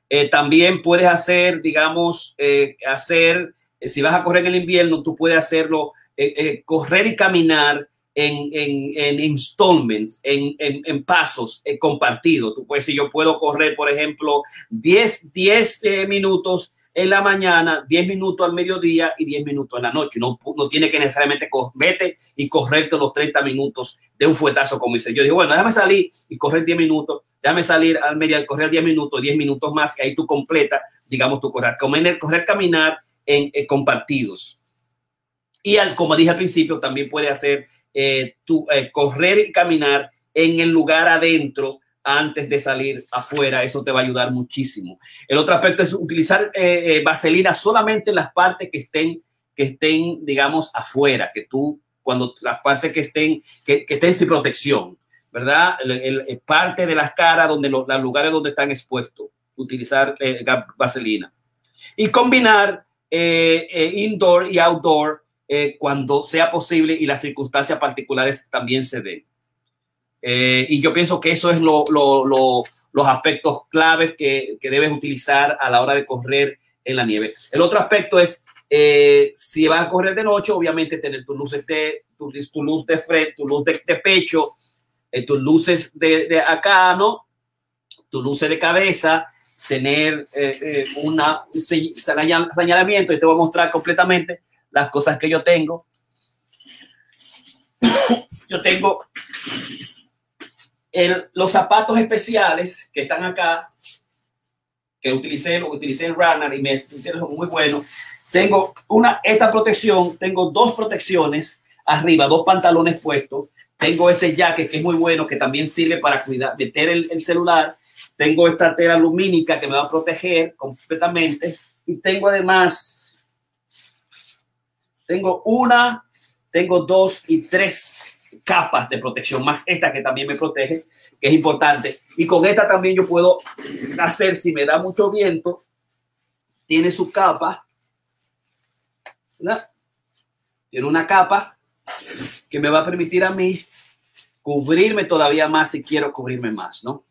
Speaker 1: Eh, también puedes hacer, digamos, eh, hacer, eh, si vas a correr en el invierno, tú puedes hacerlo, eh, correr y caminar en, en, en installments, en, en pasos compartidos. Tú puedes, si yo puedo correr, por ejemplo, 10, 10 minutos en la mañana, 10 minutos al mediodía y 10 minutos en la noche. No, no tiene que necesariamente vete y correrte los 30 minutos de un fuetazo como dice. Yo digo, bueno, déjame salir y correr 10 minutos, déjame salir al mediodía, correr 10 minutos, 10 minutos más, y ahí tú completa, digamos, tu correr. Correr, caminar en, en compartidos. Y al, como dije al principio, también puede hacer eh, tu, eh, correr y caminar en el lugar adentro antes de salir afuera. Eso te va a ayudar muchísimo. El otro aspecto es utilizar eh, eh, vaselina solamente en las partes que estén, que estén, digamos, afuera, que tú cuando las partes que estén, que, estén sin protección, ¿verdad? Parte de las caras donde los, lugares donde están expuestos, utilizar eh, vaselina. Y combinar eh, indoor y outdoor cuando sea posible y las circunstancias particulares también se den. Y yo pienso que eso es lo, los aspectos claves que, que debes utilizar a la hora de correr en la nieve. El otro aspecto es eh, si vas a correr de noche, obviamente tener tus luces de, tu, tu luz de frente, tu luz de, pecho, eh, tus luces de, acá, ¿no? Tu luces de cabeza, tener eh, una señalamiento y te voy a mostrar completamente las cosas que yo tengo. Yo tengo los zapatos especiales que están acá, que utilicé, lo utilicé en Runner y me son muy buenos tengo una, esta protección, tengo dos protecciones arriba, dos pantalones puestos. Tengo este jacket que es muy bueno, que también sirve para cuidar, meter el, celular. Tengo esta tela lumínica que me va a proteger completamente. Y tengo además, tengo una, tengo dos y tres capas de protección, más esta que también me protege, que es importante. Y con esta también yo puedo hacer, si me da mucho viento, tiene su capa tiene una capa que me va a permitir a mí cubrirme todavía más si quiero cubrirme más, ¿no?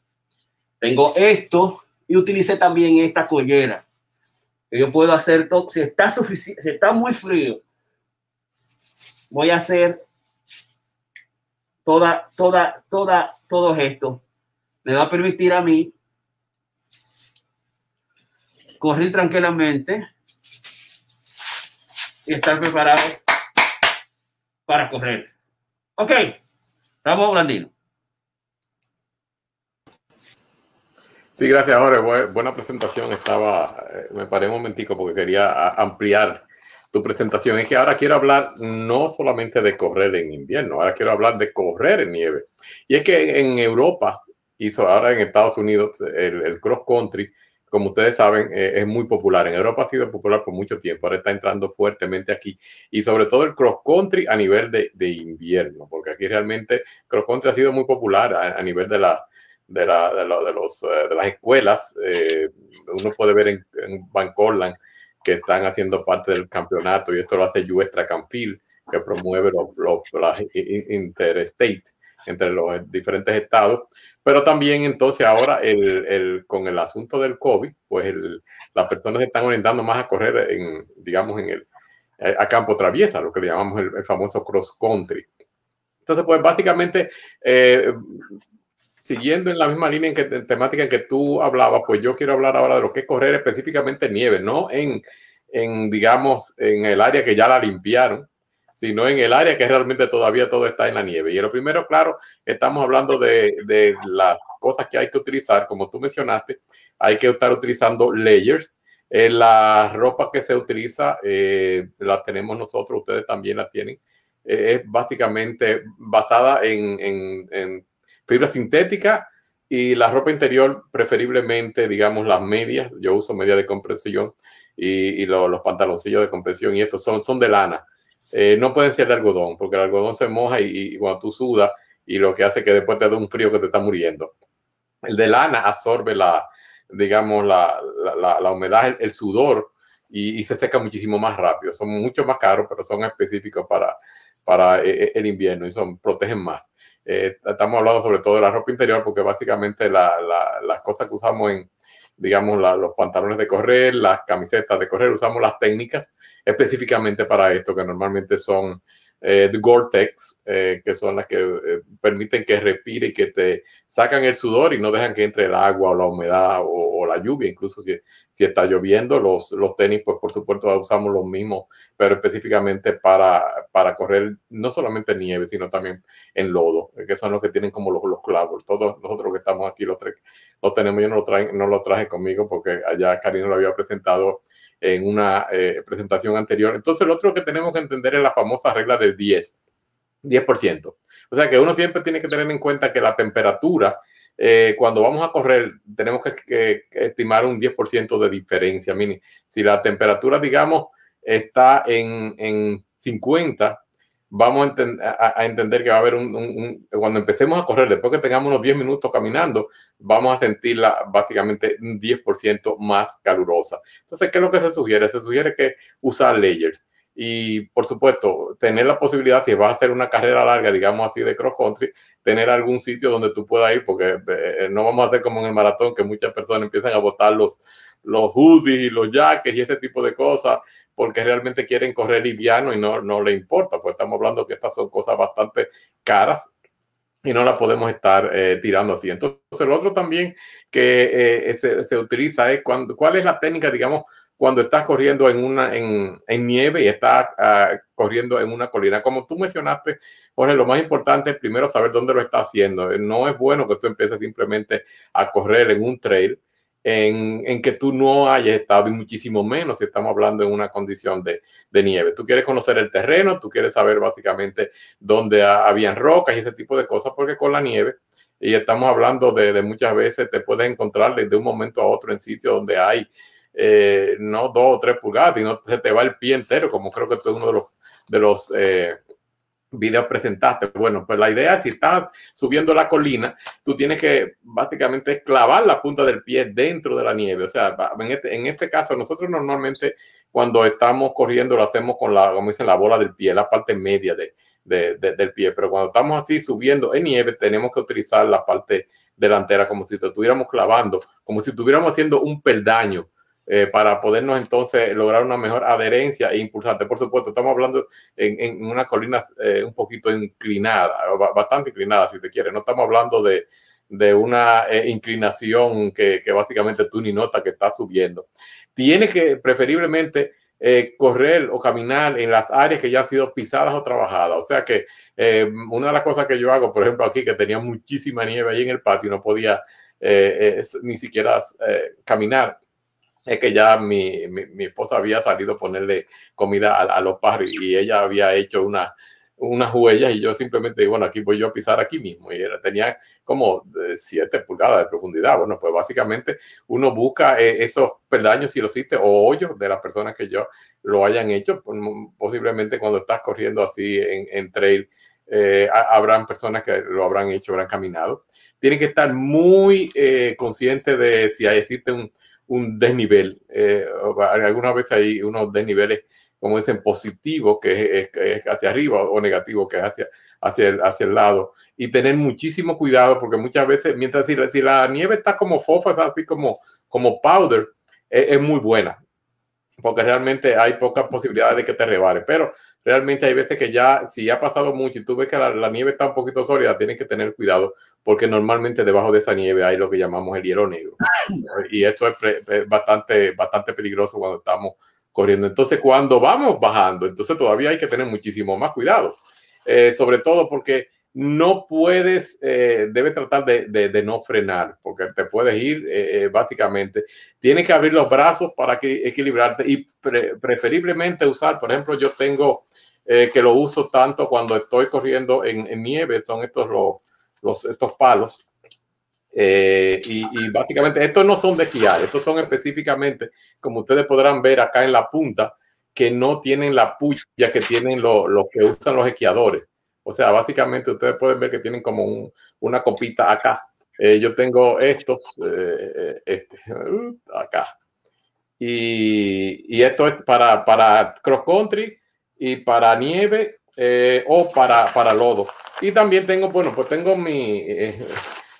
Speaker 1: Tengo esto y utilicé también esta collera. Que yo puedo hacer todo, si está suficiente, si está muy frío, voy a hacer toda, toda, toda, todo esto. Me va a permitir a mí correr tranquilamente y estar preparado para correr. Ok, estamos, Blandino.
Speaker 2: Sí, gracias, Jorge. Buena presentación. Estaba, eh, me paré un momentico porque quería ampliar tu presentación. Es que ahora quiero hablar no solamente de correr en invierno, ahora quiero hablar de correr en nieve. Y es que en Europa, hizo ahora en Estados Unidos, el, el cross country como ustedes saben, eh, es muy popular. En Europa ha sido popular por mucho tiempo, ahora está entrando fuertemente aquí. Y sobre todo el cross country a nivel de, invierno, porque aquí realmente cross country ha sido muy popular a, nivel de, la, de, la, de, los, eh, de las escuelas. Eh, uno puede ver en, en Corland que están haciendo parte del campeonato y esto lo hace US Track que promueve los, los, interstate entre los diferentes estados. Pero también entonces ahora el, el, con el asunto del COVID, pues las personas se están orientando más a correr en, digamos, en el, eh, a campo traviesa, lo que le llamamos el, famoso cross country. Entonces, pues básicamente, eh, siguiendo en la misma línea en que, temática en que tú hablabas, pues yo quiero hablar ahora de lo que es correr específicamente en nieve, no en, en digamos, en el área que ya la limpiaron, sino en el área que realmente todavía todo está en la nieve. Y lo primero, claro, estamos hablando de, de las cosas que hay que utilizar, como tú mencionaste, hay que estar utilizando layers. Eh, la ropa que se utiliza eh, la tenemos nosotros, ustedes también la tienen. Eh, es básicamente basada en, fibra sintética y la ropa interior, preferiblemente, digamos, las medias. Yo uso medias de compresión y, y los pantaloncillos de compresión y estos son, son de lana eh, no pueden ser de algodón, porque el algodón se moja y, cuando tú sudas y lo que hace que después te dé un frío que te está muriendo. El de lana absorbe la, digamos, la, la, humedad, el, sudor y, se seca muchísimo más rápido. Son mucho más caros, pero son específicos para, para eh, eh, el invierno y son, protegen más. Estamos hablando sobre todo de la ropa interior porque básicamente las cosas que usamos en, digamos, los pantalones de correr, las camisetas de correr, usamos las técnicas específicamente para esto, que normalmente son eh, Gore-Tex, eh, que son las que eh, permiten que respire y que te sacan el sudor y no dejan que entre el agua o la humedad o, la lluvia, incluso si, si está lloviendo, los, los tenis, pues por supuesto usamos los mismos, pero específicamente para, para correr no solamente en nieve, sino también en lodo, que son los que tienen como los, los clavos. Todos nosotros que estamos aquí, los tres, los tenemos, yo no lo, traen, no lo traje conmigo porque allá Karina lo había presentado en una eh, presentación anterior. Entonces, lo otro que tenemos que entender es la famosa regla del 10, 10%. O sea que uno siempre tiene que tener en cuenta que la temperatura, eh, cuando vamos a correr, tenemos que, estimar un 10% de diferencia. Si la temperatura, digamos, está en, en 50, vamos a, entender que va a haber un, cuando empecemos a correr, después que tengamos unos 10 minutos caminando, vamos a sentirla básicamente un 10% más calurosa. Entonces, ¿qué es lo que se sugiere? Se sugiere que usar layers. Y por supuesto, tener la posibilidad, si vas a hacer una carrera larga, digamos así, de cross country, tener algún sitio donde tú puedas ir, porque eh, no vamos a hacer como en el maratón, que muchas personas empiezan a botar los, los hoodies y los jackets y este tipo de cosas porque realmente quieren correr liviano y no, no le importa, pues estamos hablando que estas son cosas bastante caras y no las podemos estar eh, tirando así. Entonces, lo otro también que eh, se, se, utiliza es cuando, cuál es la técnica, digamos, cuando estás corriendo en, una, en, en nieve y estás ah, corriendo en una colina. Como tú mencionaste, Jorge, lo más importante es primero saber dónde lo estás haciendo. No es bueno que tú empieces simplemente a correr en un trail en, que tú no hayas estado y muchísimo menos si estamos hablando en una condición de, nieve. Tú quieres conocer el terreno, tú quieres saber básicamente dónde habían rocas y ese tipo de cosas, porque con la nieve, y estamos hablando de, muchas veces, te puedes encontrar de un momento a otro en sitios donde hay eh, no dos o tres pulgadas y no se te va el pie entero, como creo que tú es uno de los, de los eh, video presentaste. Bueno, pues la idea es si estás subiendo la colina, tú tienes que básicamente clavar la punta del pie dentro de la nieve. O sea, en este, en este caso, nosotros normalmente cuando estamos corriendo lo hacemos con la, como dicen, la bola del pie, la parte media de, del pie. Pero cuando estamos así subiendo en nieve, tenemos que utilizar la parte delantera como si te estuviéramos clavando, como si estuviéramos haciendo un peldaño eh, para podernos entonces lograr una mejor adherencia e impulsarte. Por supuesto, estamos hablando en, en una colina eh, un poquito inclinada, bastante inclinada si te quieres. No estamos hablando de, de una eh, inclinación que, que, básicamente tú ni notas que estás subiendo. Tienes que preferiblemente correr o caminar en las áreas que ya han sido pisadas o trabajadas. O sea que una de las cosas que yo hago, por ejemplo, aquí que tenía muchísima nieve ahí en el patio y no podía ni siquiera caminar es que ya mi, mi, esposa había salido a ponerle comida a, los pájaros y ella había hecho una, unas huellas y yo simplemente bueno, aquí voy yo a pisar aquí mismo. Y era, tenía como 7 pulgadas de profundidad. Bueno, pues básicamente uno busca eh, esos peldaños, si lo hiciste, o hoyos de las personas que yo lo hayan hecho. Posiblemente cuando estás corriendo así en, en trail, eh, habrán personas que lo habrán hecho, habrán caminado. Tienen que estar muy eh, conscientes de si existe un un desnivel. Eh, algunas veces hay unos desniveles, como dicen, positivos, que es, hacia arriba, o negativos, que es hacia, hacia, el, hacia el lado. Y tener muchísimo cuidado, porque muchas veces, mientras si, si la nieve está como fofa, así como, como powder, es, muy buena, porque realmente hay pocas posibilidades de que te rebare. Pero realmente hay veces que ya, si ha pasado mucho y tú ves que la, la nieve está un poquito sólida, tienes que tener cuidado porque normalmente debajo de esa nieve hay lo que llamamos el hielo negro. Y esto es bastante, bastante peligroso cuando estamos corriendo. Entonces, cuando vamos bajando, entonces todavía hay que tener muchísimo más cuidado, eh, sobre todo porque no puedes, eh, debes tratar de, no frenar, porque te puedes ir eh, básicamente. Tienes que abrir los brazos para equilibrarte y preferiblemente usar, por ejemplo, yo tengo que lo uso tanto cuando estoy corriendo en, en nieve, son estos los estos palos. Eh, y, básicamente estos no son de esquiar, estos son específicamente, como ustedes podrán ver acá en la punta, que no tienen la puya que tienen los lo que usan los esquiadores. O sea, básicamente ustedes pueden ver que tienen como una copita acá. Eh, yo tengo estos, eh, este, acá. Y, y, esto es para, para cross country y para nieve o para, para lodo. Y también tengo, bueno, pues tengo mi, eh,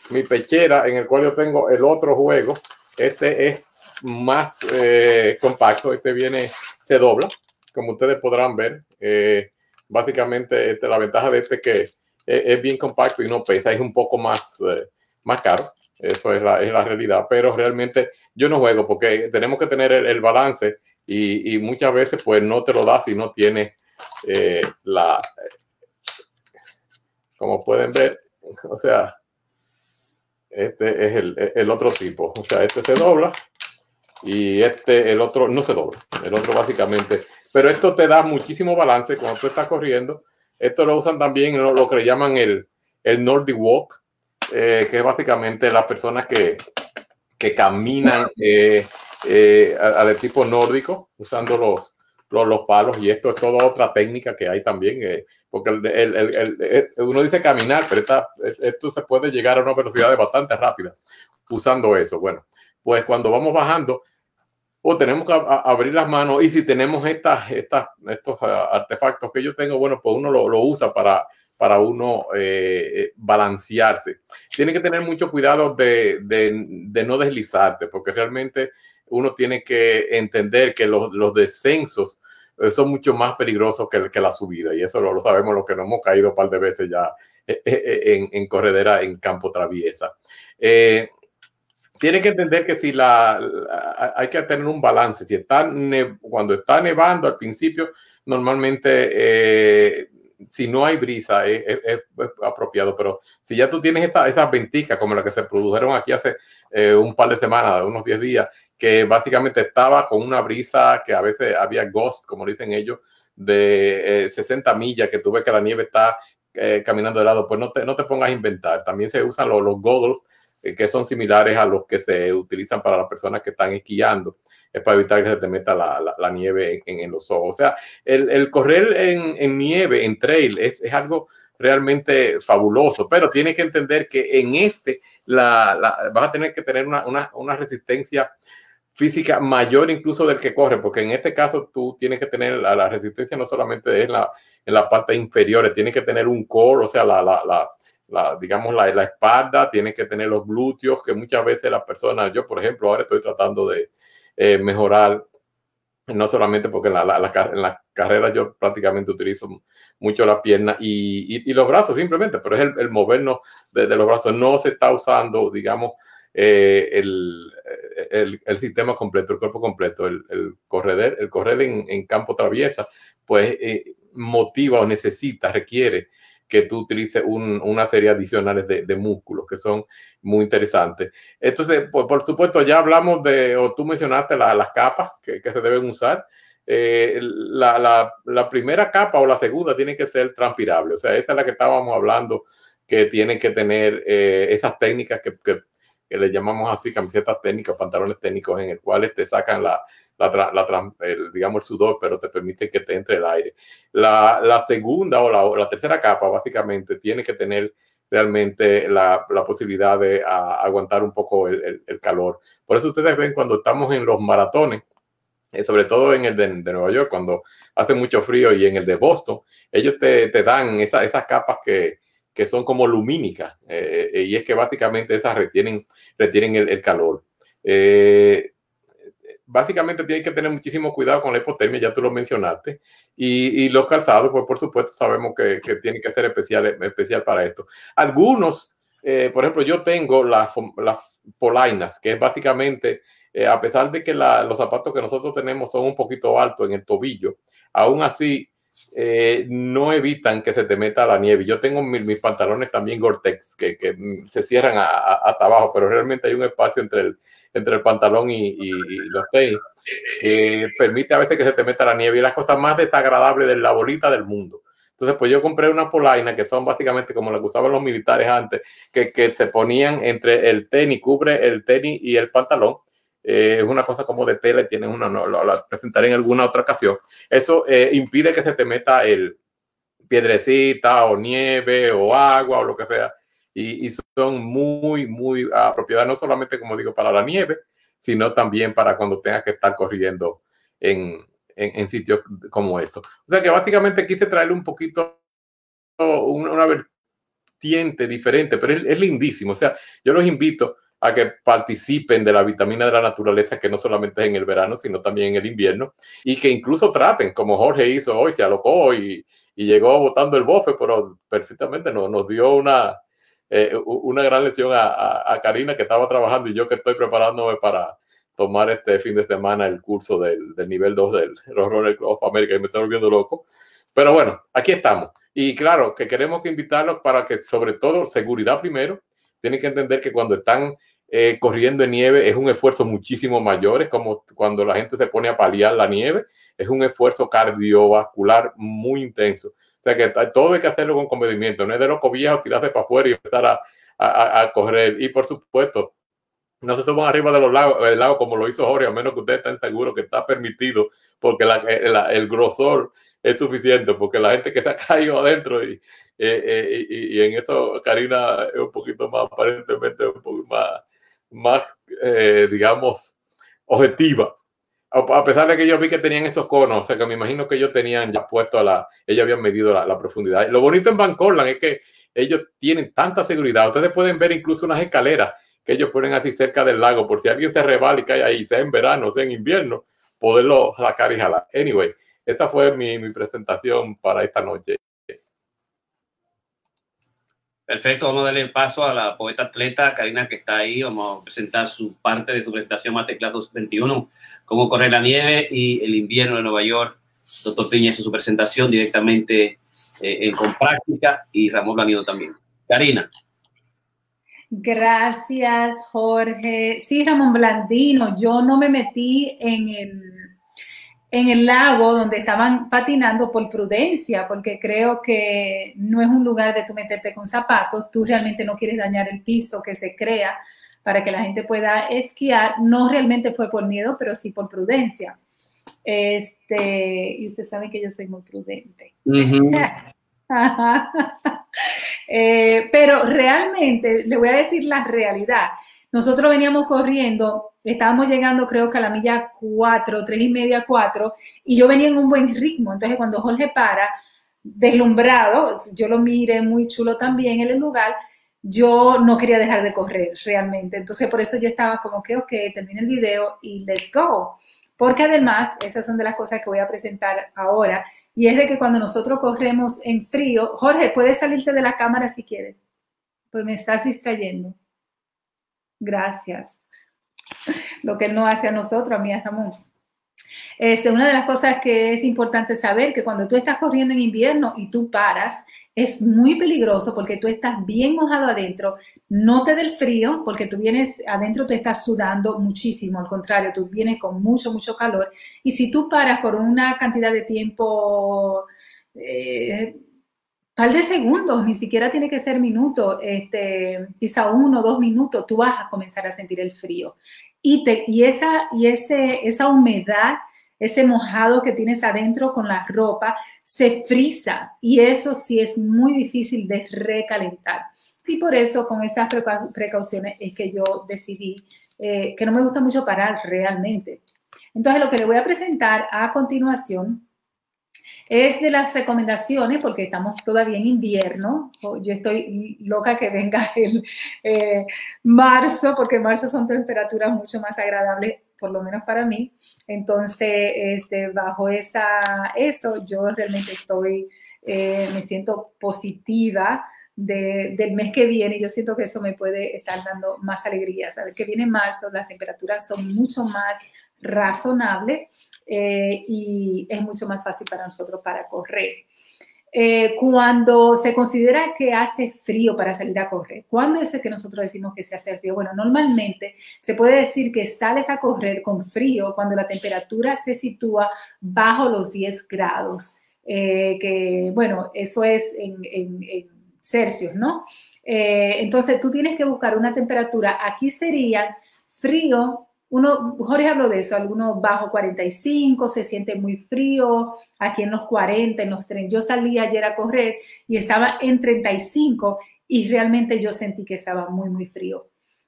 Speaker 2: mi pechera en el cual yo tengo el otro juego. Este es más eh, compacto, este viene, se dobla, como ustedes podrán ver. Eh, básicamente, este, la ventaja de este que es, bien compacto y no pesa, es un poco más, más caro. Eso es la, es la, realidad, pero realmente yo no juego porque tenemos que tener el, balance y, y, muchas veces pues no te lo da si no tienes la, como pueden ver, o sea, este es el, el, otro tipo. O sea, este se dobla y este, el otro, no se dobla. El otro básicamente. Pero esto te da muchísimo balance cuando tú estás corriendo. Esto lo usan también lo, lo que le llaman el, el Nordic Walk, eh, que es básicamente las personas que, que caminan eh, eh, al tipo nórdico usando los, los, los, palos. Y esto es toda otra técnica que hay también porque uno dice caminar, pero esto se puede llegar a una velocidad bastante rápida usando eso. Bueno, pues cuando vamos bajando, o tenemos que abrir las manos y si tenemos estas, estas, estos ah, artefactos que yo tengo, bueno, pues uno lo, lo usa para, para uno eh, eh, balancearse. Tiene que tener mucho cuidado de, de, de, no deslizarte, porque realmente uno tiene que entender que los, descensos eh, son mucho más peligrosos que, la subida, y eso lo, sabemos los que nos hemos caído un par de veces ya en, en corredera en campo traviesa. Eh, tiene que entender que si la, hay que tener un balance. Si está cuando está nevando al principio, normalmente eh, si no hay brisa es, apropiado, pero si ya tú tienes esta, esas venticas como las que se produjeron aquí hace eh, un par de semanas, unos 10 días, que básicamente estaba con una brisa que a veces había ghost, como dicen ellos, de 60 eh, millas, que tú ves que la nieve está caminando de lado, pues no te, no te pongas a inventar. También se usan los, los goggles eh, que son similares a los que se utilizan para las personas que están esquiando. Es para evitar que se te meta la, la, nieve en, en, los ojos. O sea, el, el correr en, en, nieve, en trail, es, es, algo realmente fabuloso, pero tienes que entender que en este la, la, vas a tener que tener una, una, una resistencia física mayor incluso del que corre, porque en este caso tú tienes que tener la, la resistencia no solamente en la, en la parte inferior, tienes que tener un core, o sea, la, la, la, digamos, la, la, espalda, tiene que tener los glúteos, que muchas veces las personas, yo por ejemplo, ahora estoy tratando de eh, mejorar, no solamente porque en la, la, en la, carrera yo prácticamente utilizo mucho la pierna y, y, y los brazos simplemente, pero es el, el movernos de, de, los brazos, no se está usando, digamos, eh, el, el, sistema completo, el cuerpo completo, el, correr, el correr en, campo traviesa, pues eh, motiva o necesita, requiere que tú utilices un, una serie adicionales de, músculos que son muy interesantes. Entonces, por, por supuesto, ya hablamos de, o tú mencionaste la, las capas que, se deben usar. Eh, la, la, primera capa o la segunda tiene que ser transpirable, o sea, esa es la que estábamos hablando, que tienen que tener esas técnicas que, le llamamos así, camisetas técnicas, pantalones técnicos, en el cuales te sacan la, la, el, digamos, el sudor, pero te permite que te entre el aire. La, la segunda o la, la, tercera capa, básicamente, tiene que tener realmente la, posibilidad de aguantar un poco el, el, calor. Por eso ustedes ven cuando estamos en los maratones, eh, sobre todo en el de, de, Nueva York, cuando hace mucho frío, y en el de Boston, ellos te, te dan esa, esas capas que, que son como lumínicas, eh, eh y es que básicamente esas retienen, retienen el, calor. Eh, básicamente tiene que tener muchísimo cuidado con la hipotermia, ya tú lo mencionaste, y, los calzados, pues por supuesto sabemos que, que tienen que ser especial, especial para esto. Algunos, eh, por ejemplo, yo tengo las, polainas, que es básicamente, eh, a pesar de que los zapatos que nosotros tenemos son un poquito altos en el tobillo, aún así eh, no evitan que se te meta la nieve. Yo tengo mis, mis pantalones también Gore-Tex que, que, se cierran a, a, hasta abajo, pero realmente hay un espacio entre el, entre el pantalón y, y, y los tenis, que permite a veces que se te meta la nieve y las cosas más desagradables de la bolita del mundo. Entonces, pues yo compré una polaina que son básicamente como las que usaban los militares antes, que, que se ponían entre el tenis, cubre el tenis y el pantalón. Eh, es una cosa como de tela y tienen una, no, la, la presentaré en alguna otra ocasión. Eso eh, impide que se te meta el piedrecita o nieve o agua o lo que sea y, y son muy, muy apropiadas, no solamente, como digo, para la nieve, sino también para cuando tengas que estar corriendo en, en, en sitios como estos. O sea que básicamente quise traerle un poquito una, una vertiente diferente, pero es, es, lindísimo. O sea, yo los invito a que participen de la vitamina de la naturaleza, que no solamente es en el verano, sino también en el invierno, y que incluso traten, como Jorge hizo hoy, se alocó y, y llegó botando el bofe, pero perfectamente nos, nos dio una, eh, una gran lección a, a, Karina que estaba trabajando y yo que estoy preparándome para tomar este fin de semana el curso del, del nivel 2 del Roller Club of America y me estoy volviendo loco. Pero bueno, aquí estamos. Y claro, que queremos que invitarlos para que, sobre todo, seguridad primero. Tienen que entender que cuando están eh, corriendo en nieve es un esfuerzo muchísimo mayor. Es como cuando la gente se pone a paliar la nieve. Es un esfuerzo cardiovascular muy intenso sea que todo hay que hacerlo con comedimiento, no es de loco viejo tirarse para afuera y empezar a, a, a, correr. Y por supuesto, no se suban arriba de los lagos, el lago como lo hizo Jorge, a menos que ustedes estén seguros que está permitido, porque la, el grosor es suficiente, porque la gente que está caído adentro y, y, en eso Karina es un poquito más, aparentemente, un poco más, más digamos, objetiva a pesar de que yo vi que tenían esos conos, o sea que me imagino que ellos tenían ya puesto a la, ellos habían medido la, profundidad. Lo bonito en Bancorland es que ellos tienen tanta seguridad. Ustedes pueden ver incluso unas escaleras que ellos ponen así cerca del lago, por si alguien se rebala y cae ahí, sea en verano, sea en invierno, poderlo sacar y jalar. Anyway, esa fue mi, mi presentación para esta noche.
Speaker 1: Perfecto, vamos a darle paso a la poeta atleta Karina que está ahí. Vamos a presentar su parte de su presentación Mateclas 221, cómo correr la nieve y el invierno de Nueva York. Doctor Piña hizo su presentación directamente eh, con práctica y Ramón Blanido también. Karina.
Speaker 3: Gracias, Jorge. Sí, Ramón Blandino, yo no me metí en el en el lago donde estaban patinando por prudencia, porque creo que no es un lugar de tú meterte con zapatos, tú realmente no quieres dañar el piso que se crea para que la gente pueda esquiar, no realmente fue por miedo, pero sí por prudencia. Este, y usted sabe que yo soy muy prudente. Eh, pero realmente, le voy a decir la realidad. Nosotros veníamos corriendo estábamos llegando creo que a la milla 4, 3 y media, 4, y yo venía en un buen ritmo. Entonces cuando Jorge para, deslumbrado, yo lo miré muy chulo también en el lugar, yo no quería dejar de correr realmente. Entonces por eso yo estaba como que, ok, termine el video y let's go. Porque además, esas son de las cosas que voy a presentar ahora, y es de que cuando nosotros corremos en frío, Jorge, puedes salirte de la cámara si quieres, pues me estás distrayendo. Gracias lo que no hace a nosotros, a mí a Ramón. Este, una de las cosas que es importante saber que cuando tú estás corriendo en invierno y tú paras, es muy peligroso porque tú estás bien mojado adentro, no te del frío porque tú vienes adentro, te estás sudando muchísimo, al contrario, tú vienes con mucho, mucho calor. Y si tú paras por una cantidad de tiempo, eh, par de segundos, ni siquiera tiene que ser minutos, este, quizá uno o dos minutos, tú vas a comenzar a sentir el frío. Y, te, y, esa, y ese, esa humedad, ese mojado que tienes adentro con la ropa, se frisa y eso sí es muy difícil de recalentar. Y por eso con estas precauciones es que yo decidí eh, que no me gusta mucho parar realmente. Entonces lo que le voy a presentar a continuación es de las recomendaciones, porque estamos todavía en invierno. Yo estoy loca que venga el eh, marzo, porque marzo son temperaturas mucho más agradables, por lo menos para mí. Entonces, este, bajo esa, eso, yo realmente estoy, eh, me siento positiva. del mes que viene, yo siento que eso me puede estar dando más alegría. Saber que viene marzo, las temperaturas son mucho más razonable eh, y es mucho más fácil para nosotros para correr. Eh, cuando se considera que hace frío para salir a correr, ¿cuándo es el que nosotros decimos que se hace frío? Bueno, normalmente se puede decir que sales a correr con frío cuando la temperatura se sitúa bajo los 10 grados, eh, que bueno, eso es en, Celsius, ¿no? entonces tú tienes que buscar una temperatura, aquí sería frío Jorge habló de eso, algunos bajo 45, se siente muy frío, aquí en los 40, en los 30. Yo salí ayer a correr y estaba en 35 y realmente yo sentí que estaba muy, muy frío.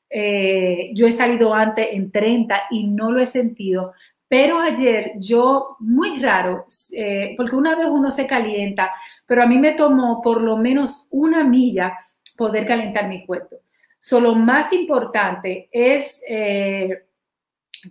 Speaker 3: Eh, yo he salido antes en 30 y no lo he sentido, pero ayer yo, muy raro, eh, porque una vez uno se calienta, pero a mí me tomó por lo menos una milla poder calentar mi cuerpo. Solo lo más importante es eh,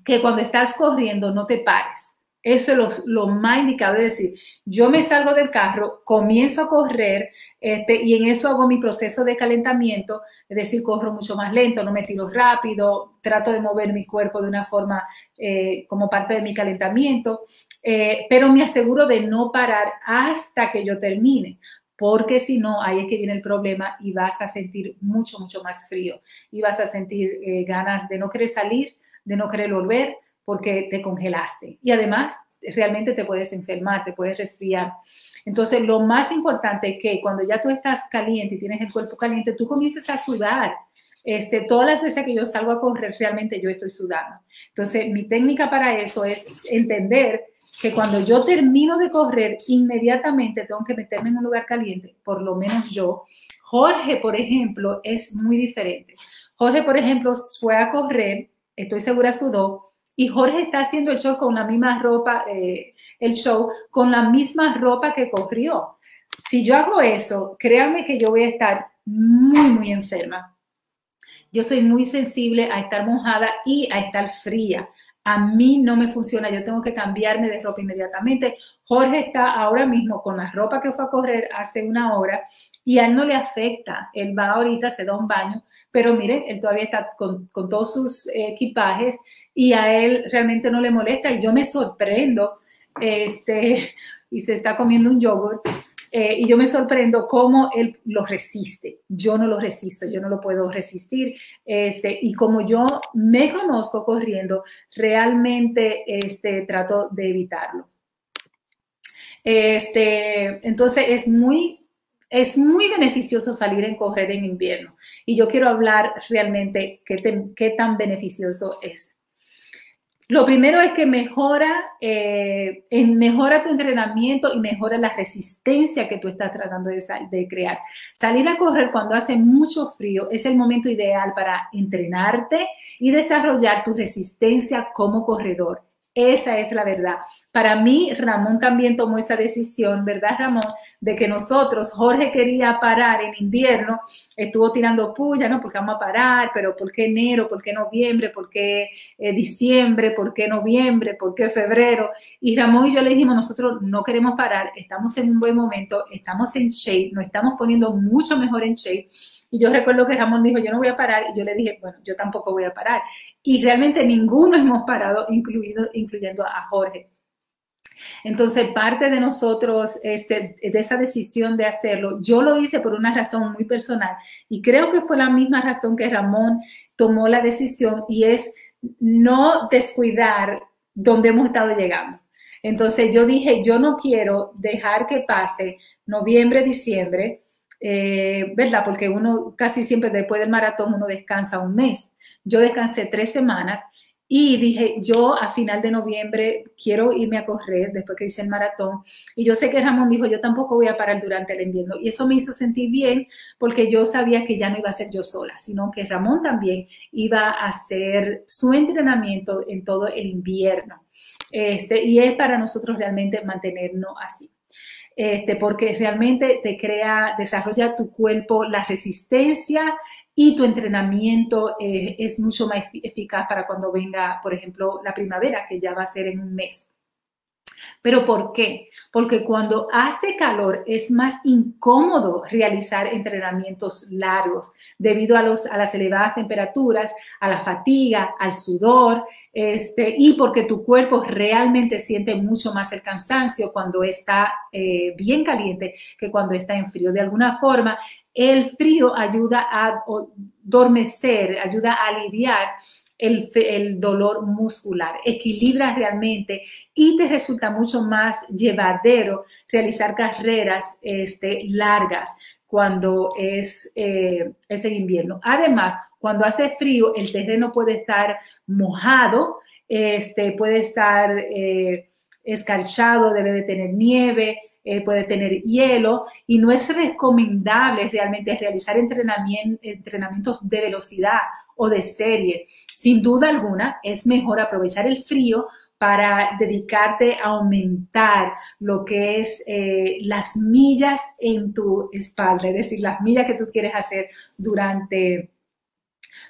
Speaker 3: que cuando estás corriendo no te pares. Eso es lo, más indicado, es decir, yo me salgo del carro, comienzo a correr este, y en eso hago mi proceso de calentamiento, es decir, corro mucho más lento, no me tiro rápido, trato de mover mi cuerpo de una forma eh, como parte de mi calentamiento, eh, pero me aseguro de no parar hasta que yo termine, porque si no, ahí es que viene el problema y vas a sentir mucho, mucho más frío y vas a sentir eh, ganas de no querer salir de no querer volver porque te congelaste. Y además, realmente te puedes enfermar, te puedes resfriar. Entonces, lo más importante es que cuando ya tú estás caliente y tienes el cuerpo caliente, tú comiences a sudar. este, todas las veces que yo salgo a correr, realmente yo estoy sudando. Entonces, mi técnica para eso es entender que cuando yo termino de correr, inmediatamente tengo que meterme en un lugar caliente, por lo menos yo. Jorge, por ejemplo, es muy diferente. Jorge, por ejemplo, fue a correr, estoy segura sudó, y Jorge está haciendo el show con la misma ropa, eh, el show con la misma ropa que corrió. Si yo hago eso, créanme que yo voy a estar muy, muy enferma. Yo soy muy sensible a estar mojada y a estar fría. A mí no me funciona, yo tengo que cambiarme de ropa inmediatamente. Jorge está ahora mismo con la ropa que fue a correr hace una hora y a él no le afecta. Él va ahorita, se da un baño, pero miren, él todavía está con, todos sus equipajes y a él realmente no le molesta y yo me sorprendo este, y se está comiendo un yogurt eh, y yo me sorprendo cómo él lo resiste. Yo no lo resisto, yo no lo puedo resistir. Este, y como yo me conozco corriendo, realmente este, trato de evitarlo. Este, entonces es muy, es muy beneficioso salir en correr en invierno. Y yo quiero hablar realmente qué, tan beneficioso es. Lo primero es que mejora, eh, mejora tu entrenamiento y mejora la resistencia que tú estás tratando de, de, crear. Salir a correr cuando hace mucho frío es el momento ideal para entrenarte y desarrollar tu resistencia como corredor. Esa es la verdad. Para mí, Ramón también tomó esa decisión, ¿verdad, Ramón? De que nosotros, Jorge quería parar en invierno, estuvo tirando puya, ¿no? Porque vamos a parar, pero ¿por qué enero? ¿Por qué noviembre? ¿Por qué eh, diciembre? ¿Por qué noviembre? ¿Por qué febrero? Y Ramón y yo le dijimos, nosotros no queremos parar, estamos en un buen momento, estamos en shape, nos estamos poniendo mucho mejor en shape. Y yo recuerdo que Ramón dijo, yo no voy a parar, y yo le dije, bueno, yo tampoco voy a parar y realmente ninguno hemos parado, incluido, incluyendo a Jorge. Entonces, parte de nosotros, este, de esa decisión de hacerlo, yo lo hice por una razón muy personal y creo que fue la misma razón que Ramón tomó la decisión y es no descuidar donde hemos estado llegando. Entonces, yo dije, yo no quiero dejar que pase noviembre, diciembre, eh, ¿verdad? Porque uno casi siempre después del maratón uno descansa un mes. Yo descansé tres semanas y dije, yo a final de noviembre quiero irme a correr después que hice el maratón. Y yo sé que Ramón dijo, yo tampoco voy a parar durante el invierno. Y eso me hizo sentir bien porque yo sabía que ya no iba a ser yo sola, sino que Ramón también iba a hacer su entrenamiento en todo el invierno. Este, y es para nosotros realmente mantenernos así. Este, porque realmente te crea, desarrolla tu cuerpo la resistencia y tu entrenamiento eh, es mucho más eficaz para cuando venga, por ejemplo, la primavera, que ya va a ser en un mes. ¿Pero por qué? Porque cuando hace calor es más incómodo realizar entrenamientos largos debido a, los, a las elevadas temperaturas, a la fatiga, al sudor, este, y porque tu cuerpo realmente siente mucho más el cansancio cuando está eh, bien caliente que cuando está en frío. De alguna forma, el frío ayuda a adormecer, ayuda a aliviar el, dolor muscular, equilibra realmente y te resulta mucho más llevadero realizar carreras este, largas cuando es, eh, es en invierno. Además, cuando hace frío, el terreno puede estar mojado, este, puede estar eh, escarchado, debe de tener nieve, eh, puede tener hielo y no es recomendable realmente realizar entrenamientos de velocidad o de serie. Sin duda alguna, es mejor aprovechar el frío para dedicarte a aumentar lo que es eh, las millas en tu espalda, es decir, las millas que tú quieres hacer durante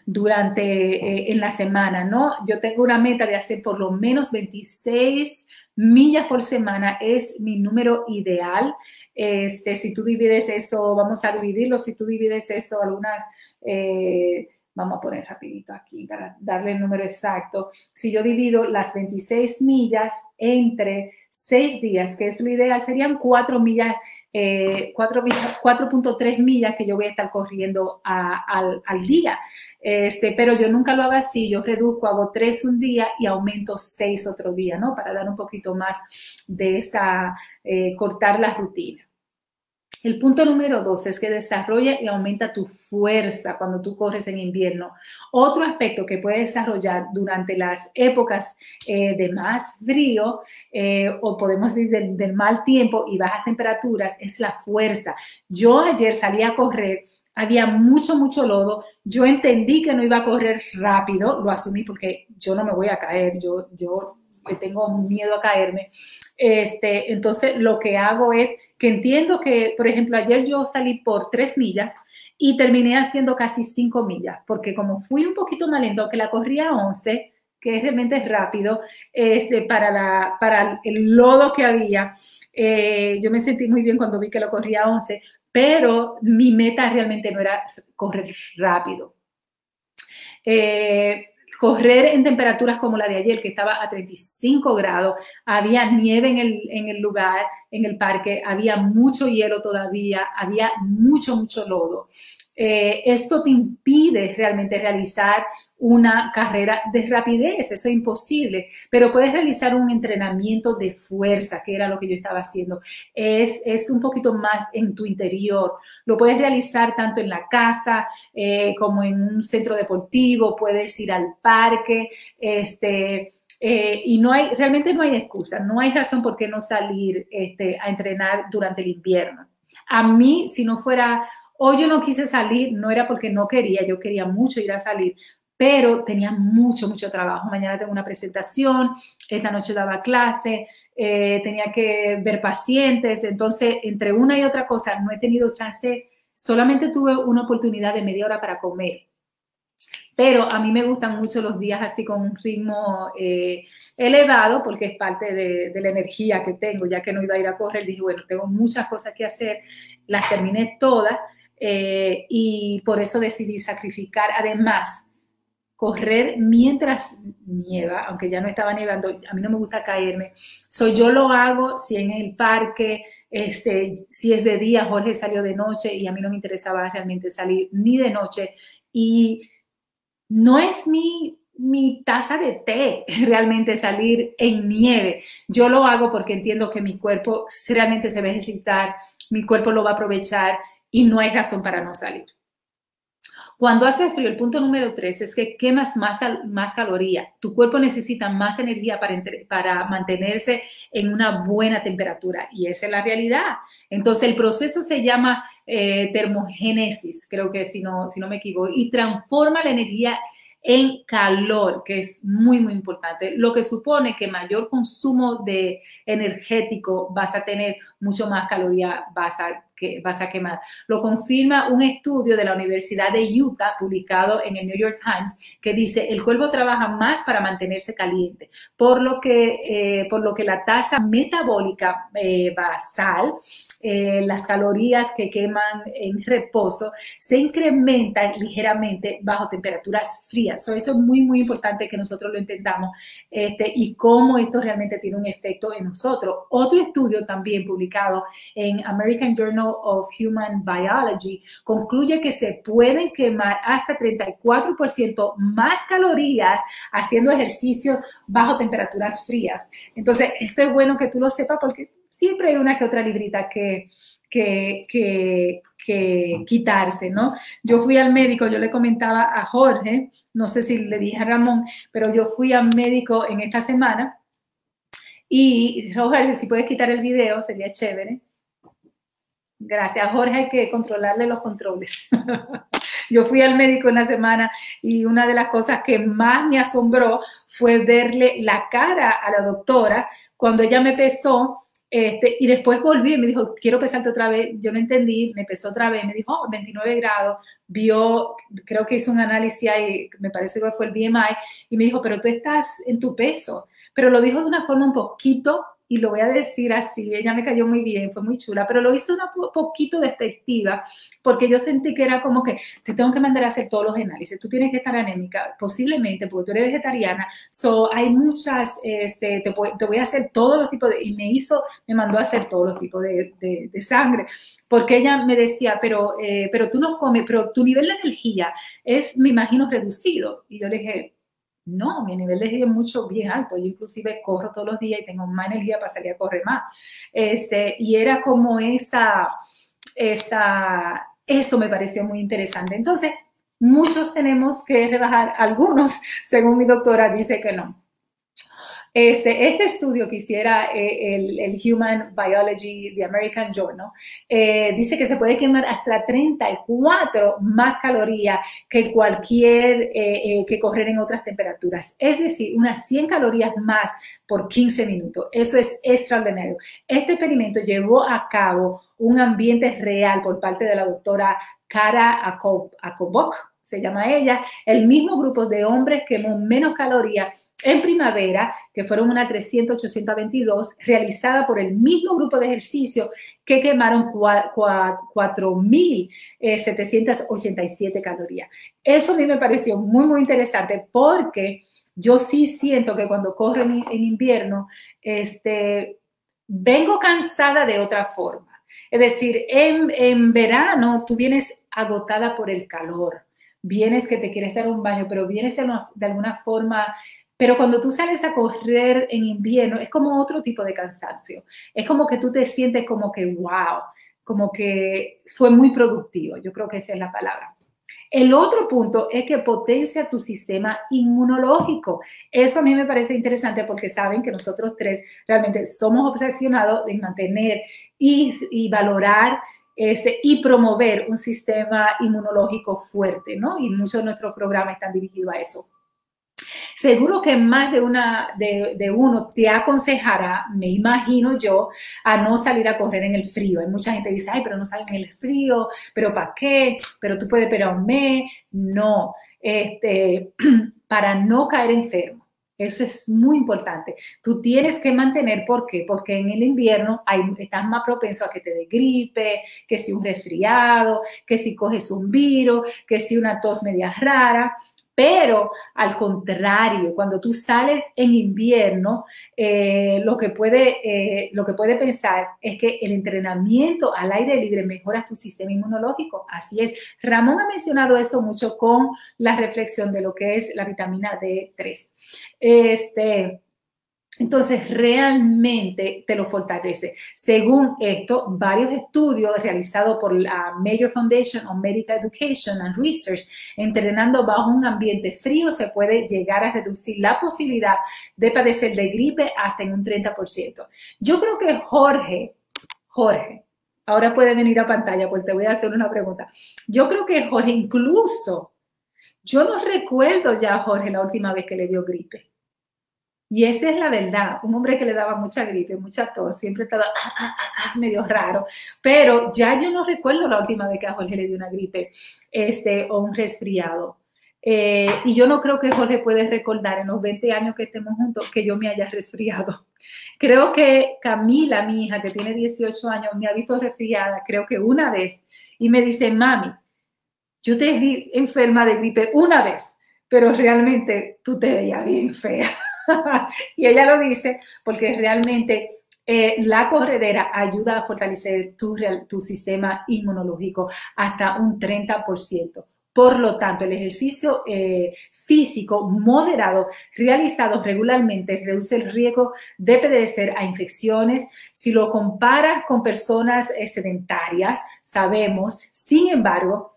Speaker 3: durante eh, en la semana, ¿no? Yo tengo una meta de hacer por lo menos 26 millas por semana, es mi número ideal. Este, si tú divides eso, vamos a dividirlo, si tú divides eso, algunas, eh, vamos a poner rapidito aquí para darle el número exacto. Si yo divido las 26 millas entre 6 días, que es lo ideal, serían 4 millas, 4.3 eh, millas que yo voy a estar corriendo al, al día. Este, pero yo nunca lo hago así, yo reduzco, hago tres un día y aumento seis otro día, ¿no? Para dar un poquito más de esa, eh, cortar la rutina. El punto número dos es que desarrolla y aumenta tu fuerza cuando tú corres en invierno. Otro aspecto que puedes desarrollar durante las épocas eh, de más frío eh, o podemos decir del, del mal tiempo y bajas temperaturas es la fuerza. Yo ayer salí a correr había mucho, mucho lodo. Yo entendí que no iba a correr rápido, lo asumí porque yo no me voy a caer, yo, yo tengo miedo a caerme. Este, entonces, lo que hago es que entiendo que, por ejemplo, ayer yo salí por tres millas y terminé haciendo casi cinco millas, porque como fui un poquito más que la corría a 11, que es realmente rápido, este, para, la, para el lodo que había, eh, yo me sentí muy bien cuando vi que lo corría a 11, pero mi meta realmente no era correr rápido. Eh, correr en temperaturas como la de ayer, que estaba a 35 grados, había nieve en el, en el lugar, en el parque, había mucho hielo todavía, había mucho, mucho lodo. Eh, esto te impide realmente realizar una carrera de rapidez, eso es imposible, pero puedes realizar un entrenamiento de fuerza, que era lo que yo estaba haciendo. Es, es un poquito más en tu interior. Lo puedes realizar tanto en la casa eh, como en un centro deportivo, puedes ir al parque, este, eh, y no hay, realmente no hay excusa, no hay razón por qué no salir este, a entrenar durante el invierno. A mí, si no fuera Hoy yo no quise salir, no era porque no quería, yo quería mucho ir a salir, pero tenía mucho, mucho trabajo. Mañana tengo una presentación, esta noche daba clase, eh, tenía que ver pacientes, entonces entre una y otra cosa no he tenido chance, solamente tuve una oportunidad de media hora para comer. Pero a mí me gustan mucho los días así con un ritmo eh, elevado porque es parte de, la energía que tengo, ya que no iba a ir a correr, dije, bueno, tengo muchas cosas que hacer, las terminé todas eh, y por eso decidí sacrificar. Además, correr mientras nieva, aunque ya no estaba nevando, a mí no me gusta caerme. So, yo lo hago si en el parque, este, si es de día, Jorge salió de noche y a mí no me interesaba realmente salir ni de noche. Y no es mi, mi taza de té realmente salir en nieve. Yo lo hago porque entiendo que mi cuerpo realmente se va a ejercitar, mi cuerpo lo va a aprovechar y no hay razón para no salir. Cuando hace frío, el punto número tres es que quemas más, más caloría. Tu cuerpo necesita más energía para, para mantenerse en una buena temperatura y esa es la realidad. Entonces, el proceso se llama eh, termogénesis, creo que si no, si no me equivoco, y transforma la energía en calor, que es muy, muy importante, lo que supone que mayor consumo de energético vas a tener, mucho más caloría vas a que vas a quemar. Lo confirma un estudio de la Universidad de Utah publicado en el New York Times que dice el cuerpo trabaja más para mantenerse caliente, por lo que, eh, por lo que la tasa metabólica eh, basal, eh, las calorías que queman en reposo, se incrementan ligeramente bajo temperaturas frías. eso es muy, muy importante que nosotros lo entendamos este, y cómo esto realmente tiene un efecto en nosotros. Otro estudio también publicado en American Journal of Human Biology concluye que se pueden quemar hasta 34% más calorías haciendo ejercicio bajo temperaturas frías. Entonces, esto es bueno que tú lo sepas porque siempre hay una que otra librita que, que, que, que quitarse, ¿no? Yo fui al médico, yo le comentaba a Jorge, no sé si le dije a Ramón, pero yo fui al médico en esta semana y Jorge, si puedes quitar el video, sería chévere. Gracias, Jorge, hay que controlarle los controles. Yo fui al médico una semana y una de las cosas que más me asombró fue verle la cara a la doctora cuando ella me pesó este, y después volví y me dijo, quiero pesarte otra vez. Yo no entendí, me pesó otra vez, me dijo, oh, 29 grados, vio, creo que hizo un análisis ahí, me parece que fue el BMI, y me dijo, pero tú estás en tu peso. Pero lo dijo de una forma un poquito y lo voy a decir así, ella me cayó muy bien, fue muy chula, pero lo hice una poquito despectiva porque yo sentí que era como que te tengo que mandar a hacer todos los análisis, tú tienes que estar anémica, posiblemente porque tú eres vegetariana, so hay muchas, este, te, voy a hacer todos los tipos de, y me hizo, me mandó a hacer todos los tipos de, de, sangre, porque ella me decía, pero, eh, pero tú no comes, pero tu nivel de energía es, me imagino, reducido, y yo le dije, no, mi nivel de energía es mucho bien alto. Yo inclusive corro todos los días y tengo más energía para salir a correr más. Este, y era como esa, esa, eso me pareció muy interesante. Entonces, muchos tenemos que rebajar, algunos, según mi doctora, dice que no. Este, este estudio que hiciera eh, el, Human Biology, The American Journal, eh, dice que se puede quemar hasta 34 más calorías que cualquier, eh, que correr en otras temperaturas. Es decir, unas 100 calorías más por 15 minutos. Eso es extraordinario. Este experimento llevó a cabo un ambiente real por parte de la doctora Cara Akobok, se llama ella, el mismo grupo de hombres quemó menos calorías en primavera, que fueron una 300-822, realizada por el mismo grupo de ejercicio que quemaron 4.787 calorías. Eso a mí me pareció muy, muy interesante porque yo sí siento que cuando corro en, invierno, este, vengo cansada de otra forma. Es decir, en verano tú vienes agotada por el calor, vienes que te quieres dar un baño, pero vienes de alguna forma pero cuando tú sales a correr en invierno, es como otro tipo de cansancio. Es como que tú te sientes como que, wow, como que fue muy productivo. Yo creo que esa es la palabra. El otro punto es que potencia tu sistema inmunológico. Eso a mí me parece interesante porque saben que nosotros tres realmente somos obsesionados en mantener y, y valorar este, y promover un sistema inmunológico fuerte, ¿no? Y muchos de nuestros programas están dirigidos a eso. Seguro que más de, una, de, uno te aconsejará, me imagino yo, a no salir a correr en el frío. Hay mucha gente que dice, ay, pero no salen en el frío, pero ¿para qué? Pero tú puedes esperar un mes. No, este, para no caer enfermo. Eso es muy importante. Tú tienes que mantener, ¿por qué? Porque en el invierno hay, estás más propenso a que te dé gripe, que si un resfriado, que si coges un virus, que si una tos media rara. Pero al contrario, cuando tú sales en invierno, eh, lo, que puede, eh, lo que puede pensar es que el entrenamiento al aire libre mejora tu sistema inmunológico. Así es. Ramón ha mencionado eso mucho con la reflexión de lo que es la vitamina D3. Este, entonces, realmente te lo fortalece. Según esto, varios estudios realizados por la Major Foundation on Medical Education and Research, entrenando bajo un ambiente frío se puede llegar a reducir la posibilidad de padecer de gripe hasta en un 30%. Yo creo que Jorge, Jorge, ahora puede venir a pantalla porque te voy a hacer una pregunta. Yo creo que Jorge incluso, yo no recuerdo ya a Jorge la última vez que le dio gripe. Y esa es la verdad. Un hombre que le daba mucha gripe, mucha tos, siempre estaba ah, ah, ah, medio raro. Pero ya yo no recuerdo la última vez que a Jorge le dio una gripe este, o un resfriado. Eh, y yo no creo que Jorge puede recordar en los 20 años que estemos juntos que yo me haya resfriado. Creo que Camila, mi hija, que tiene 18 años, me ha visto resfriada, creo que una vez, y me dice, mami, yo te vi enferma de gripe una vez, pero realmente tú te veías bien fea. y ella lo dice porque realmente eh, la corredera ayuda a fortalecer tu, sistema inmunológico hasta un 30%. Por lo tanto, el ejercicio eh, físico moderado realizado regularmente reduce el riesgo de padecer a infecciones. Si lo comparas con personas eh, sedentarias, sabemos, sin embargo,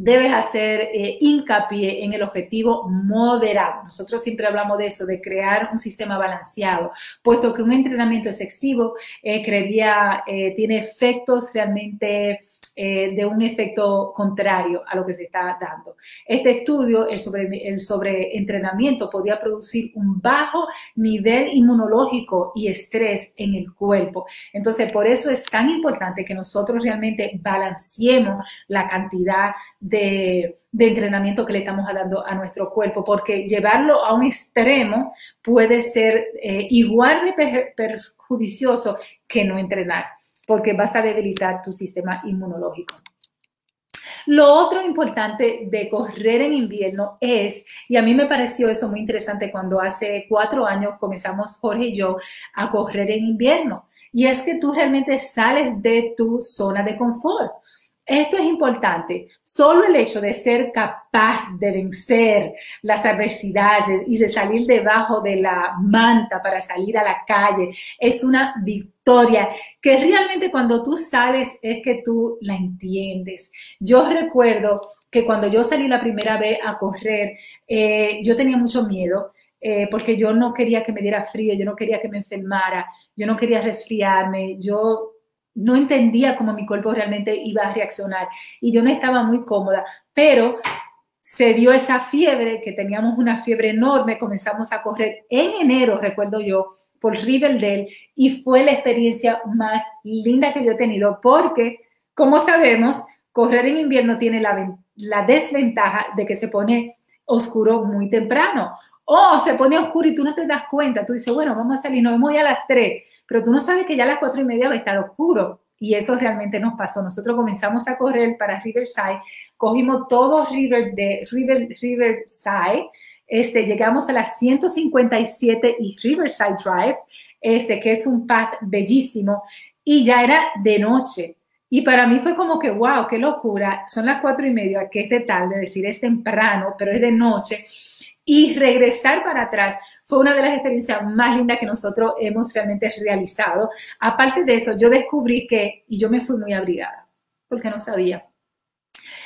Speaker 3: debes hacer eh, hincapié en el objetivo moderado. Nosotros siempre hablamos de eso, de crear un sistema balanceado, puesto que un entrenamiento excesivo eh, creería, eh, tiene efectos realmente eh, de un efecto contrario a lo que se está dando. Este estudio, el sobre, el sobreentrenamiento, podía producir un bajo nivel inmunológico y estrés en el cuerpo. Entonces, por eso es tan importante que nosotros realmente balanceemos la cantidad de, entrenamiento que le estamos dando a nuestro cuerpo, porque llevarlo a un extremo puede ser eh, igual de perjudicioso que no entrenar porque vas a debilitar tu sistema inmunológico. Lo otro importante de correr en invierno es, y a mí me pareció eso muy interesante cuando hace cuatro años comenzamos Jorge y yo a correr en invierno, y es que tú realmente sales de tu zona de confort. Esto es importante. Solo el hecho de ser capaz de vencer las adversidades y de salir debajo de la manta para salir a la calle es una victoria que realmente cuando tú sales es que tú la entiendes. Yo recuerdo que cuando yo salí la primera vez a correr, eh, yo tenía mucho miedo. Eh, porque yo no quería que me diera frío, yo no quería que me enfermara, yo no quería resfriarme, yo no entendía cómo mi cuerpo realmente iba a reaccionar y yo no estaba muy cómoda, pero se dio esa fiebre, que teníamos una fiebre enorme, comenzamos a correr en enero, recuerdo yo, por Riverdale y fue la experiencia más linda que yo he tenido porque, como sabemos, correr en invierno tiene la, la desventaja de que se pone oscuro muy temprano o se pone oscuro y tú no te das cuenta, tú dices, bueno, vamos a salir, nos vemos ya a las 3 pero tú no sabes que ya a las cuatro y media va a estar oscuro. Y eso realmente nos pasó. Nosotros comenzamos a correr para Riverside, cogimos todo River de River, Riverside, este, llegamos a las 157 y Riverside Drive, este, que es un path bellísimo, y ya era de noche. Y para mí fue como que, wow, qué locura. Son las cuatro y media, que es de tarde, decir, es temprano, pero es de noche. Y regresar para atrás fue una de las experiencias más lindas que nosotros hemos realmente realizado. Aparte de eso, yo descubrí que, y yo me fui muy abrigada, porque no sabía.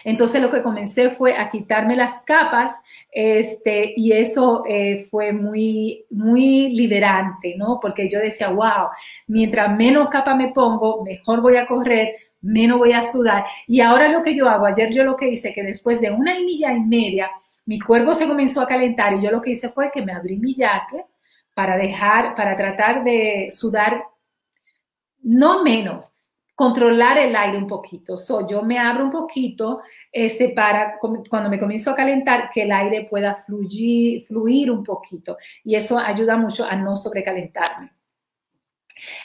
Speaker 3: Entonces lo que comencé fue a quitarme las capas, este, y eso eh, fue muy, muy liberante, ¿no? Porque yo decía, wow, mientras menos capa me pongo, mejor voy a correr, menos voy a sudar. Y ahora lo que yo hago, ayer yo lo que hice, que después de una milla y media, mi cuerpo se comenzó a calentar y yo lo que hice fue que me abrí mi jaque para dejar, para tratar de sudar no menos, controlar el aire un poquito. So, yo me abro un poquito este, para cuando me comienzo a calentar que el aire pueda fluir, fluir un poquito y eso ayuda mucho a no sobrecalentarme.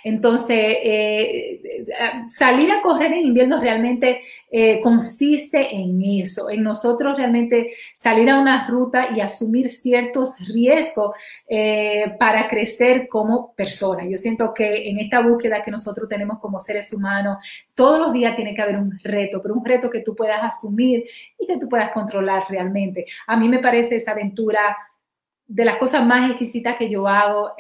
Speaker 3: Entonces, eh, salir a correr en invierno realmente eh, consiste en eso, en nosotros realmente salir a una ruta y asumir ciertos riesgos eh, para crecer como persona. Yo siento que en esta búsqueda que nosotros tenemos como seres humanos, todos los días tiene que haber un reto, pero un reto que tú puedas asumir y que tú puedas controlar realmente. A mí me parece esa aventura de las cosas más exquisitas que yo hago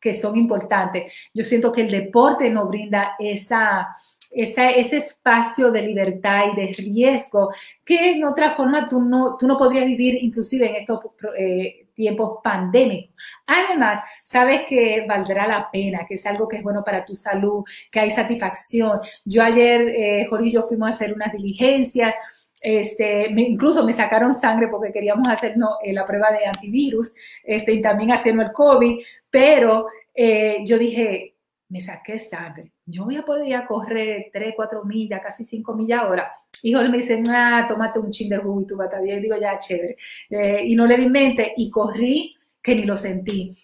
Speaker 3: que son importantes. Yo siento que el deporte nos brinda esa, ese espacio de libertad y de riesgo que en otra forma tú no, tú no podrías vivir inclusive en estos eh, tiempos pandémicos. Además, sabes que valdrá la pena, que es algo que es bueno para tu salud, que hay satisfacción. Yo ayer, eh, Jorge y yo fuimos a hacer unas diligencias. Este, incluso me sacaron sangre porque queríamos hacer eh, la prueba de antivirus este, y también hacernos el COVID, pero eh, yo dije, me saqué sangre, yo voy a poder correr 3, 4 millas, casi 5 millas ahora. Y Jorge me dice, ah, tómate un chin de jugo y tú vas a bien. digo, ya, chévere. Eh, y no le di mente y corrí que ni lo sentí.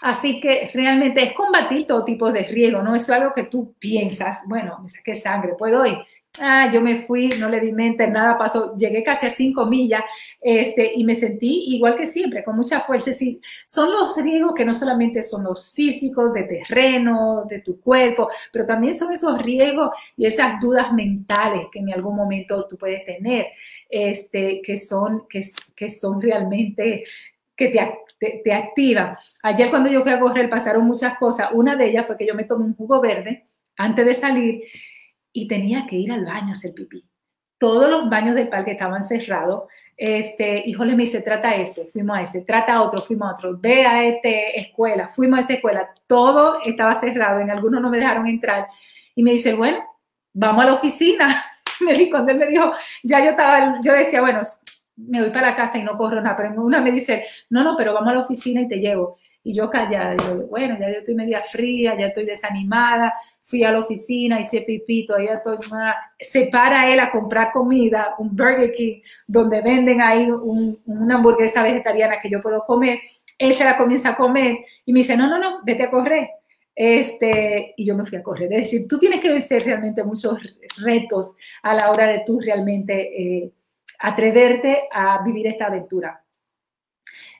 Speaker 3: Así que realmente es combatir todo tipo de riesgo, no es algo que tú piensas, bueno, me saqué sangre, puedo ir ah, yo me fui, no le di mente, nada pasó, llegué casi a cinco millas este, y me sentí igual que siempre, con mucha fuerza. Sí, son los riesgos que no solamente son los físicos, de terreno, de tu cuerpo, pero también son esos riesgos y esas dudas mentales que en algún momento tú puedes tener, este, que, son, que, que son realmente que te, te, te activan. Ayer cuando yo fui a correr pasaron muchas cosas. Una de ellas fue que yo me tomé un jugo verde antes de salir y tenía que ir al baño a hacer pipí. Todos los baños del parque estaban cerrados. Este, híjole, me dice, trata ese, fuimos a ese, trata a otro, fuimos a otro, ve a esta escuela, fuimos a esa escuela, todo estaba cerrado, en algunos no me dejaron entrar. Y me dice, bueno, vamos a la oficina. Me dijo, cuando él me dijo, ya yo estaba, yo decía, bueno, me voy para la casa y no corro nada, pero una me dice, no, no, pero vamos a la oficina y te llevo. Y yo callada, bueno, ya yo estoy media fría, ya estoy desanimada, fui a la oficina, hice pipí, todavía estoy Se para él a comprar comida, un Burger King, donde venden ahí una hamburguesa vegetariana que yo puedo comer. Él se la comienza a comer y me dice, no, no, no, vete a correr. Este, y yo me fui a correr. Es decir, tú tienes que vencer realmente muchos retos a la hora de tú realmente eh, atreverte a vivir esta aventura.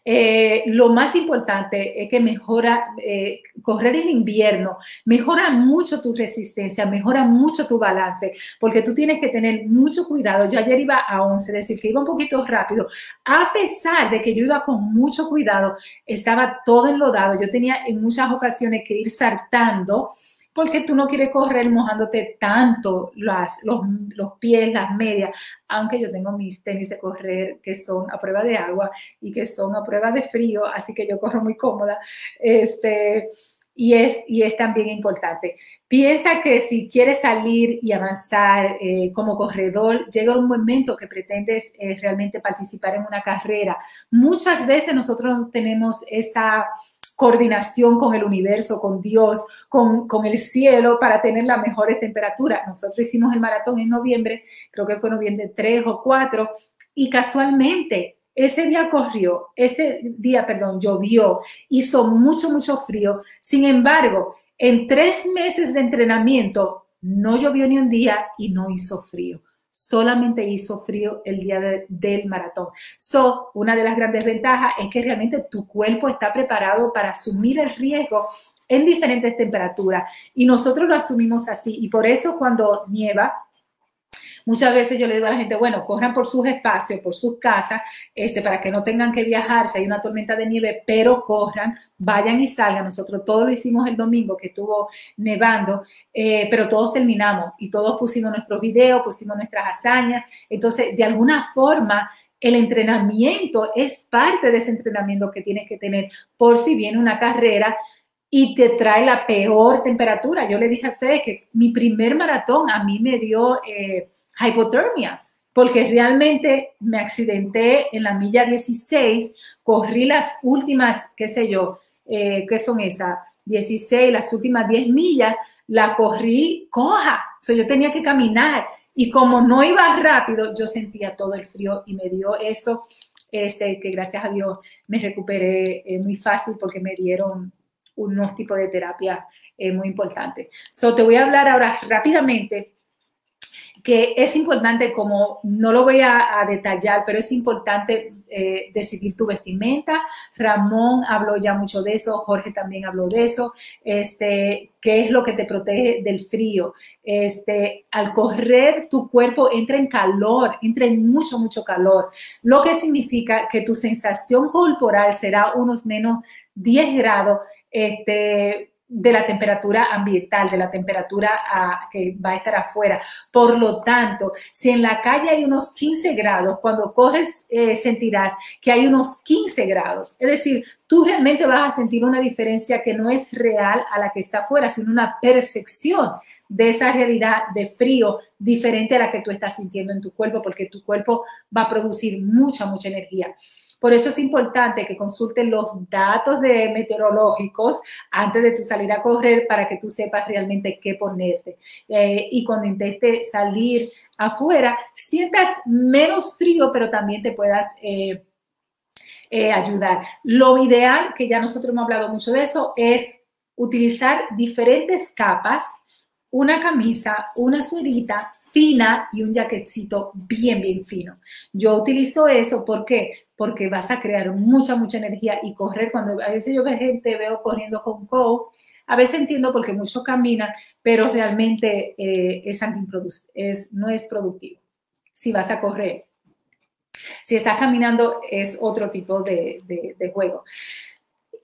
Speaker 3: Eh, lo más importante es que mejora, eh, correr en invierno, mejora mucho tu resistencia, mejora mucho tu balance, porque tú tienes que tener mucho cuidado. Yo ayer iba a 11, es decir, que iba un poquito rápido. A pesar de que yo iba con mucho cuidado, estaba todo enlodado. Yo tenía en muchas ocasiones que ir saltando porque tú no quieres correr mojándote tanto las, los, los, pies, las medias, aunque yo tengo mis tenis de correr que son a prueba de agua y que son a prueba de frío, así que yo corro muy cómoda. Este, y es, y es también importante. Piensa que si quieres salir y avanzar eh, como corredor, llega un momento que pretendes eh, realmente participar en una carrera. Muchas veces nosotros tenemos esa coordinación con el universo, con Dios, con, con, el cielo para tener las mejores temperaturas. Nosotros hicimos el maratón en noviembre, creo que fue noviembre 3 o 4, y casualmente ese día corrió, ese día, perdón, llovió, hizo mucho, mucho frío. Sin embargo, en tres meses de entrenamiento no llovió ni un día y no hizo frío solamente hizo frío el día del maratón. So, una de las grandes ventajas es que realmente tu cuerpo está preparado para asumir el riesgo en diferentes temperaturas y nosotros lo asumimos así y por eso cuando nieva Muchas veces yo le digo a la gente, bueno, corran por sus espacios, por sus casas, este, para que no tengan que viajar si hay una tormenta de nieve, pero corran, vayan y salgan. Nosotros todo lo hicimos el domingo que estuvo nevando, eh, pero todos terminamos y todos pusimos nuestros videos, pusimos nuestras hazañas. Entonces, de alguna forma, el entrenamiento es parte de ese entrenamiento que tienes que tener por si viene una carrera y te trae la peor temperatura. Yo le dije a ustedes que mi primer maratón a mí me dio... Eh, hipotermia, porque realmente me accidenté en la milla 16, corrí las últimas, qué sé yo, eh, ¿qué son esas? 16, las últimas 10 millas, la corrí coja, o yo tenía que caminar y como no iba rápido, yo sentía todo el frío y me dio eso, este, que gracias a Dios me recuperé eh, muy fácil porque me dieron unos tipos de terapia eh, muy importantes. So, te voy a hablar ahora rápidamente que es importante, como no lo voy a, detallar, pero es importante eh, decidir tu vestimenta. Ramón habló ya mucho de eso, Jorge también habló de eso. Este, ¿Qué es lo que te protege del frío? Este, al correr, tu cuerpo entra en calor, entra en mucho, mucho calor, lo que significa que tu sensación corporal será unos menos 10 grados. Este, de la temperatura ambiental, de la temperatura ah, que va a estar afuera. Por lo tanto, si en la calle hay unos 15 grados, cuando corres eh, sentirás que hay unos 15 grados. Es decir, tú realmente vas a sentir una diferencia que no es real a la que está afuera, sino una percepción de esa realidad de frío diferente a la que tú estás sintiendo en tu cuerpo, porque tu cuerpo va a producir mucha, mucha energía. Por eso es importante que consulten los datos de meteorológicos antes de tu salir a correr para que tú sepas realmente qué ponerte. Eh, y cuando intentes salir afuera, sientas menos frío, pero también te puedas... Eh, eh, ayudar. Lo ideal, que ya nosotros hemos hablado mucho de eso, es utilizar diferentes capas, una camisa, una suerita, fina y un jaquetcito bien, bien fino. Yo utilizo eso, ¿por qué? Porque vas a crear mucha, mucha energía y correr. Cuando a veces yo veo gente, veo corriendo con co, a veces entiendo porque muchos caminan, pero realmente eh, es, es, no es productivo si vas a correr. Si estás caminando es otro tipo de, de juego.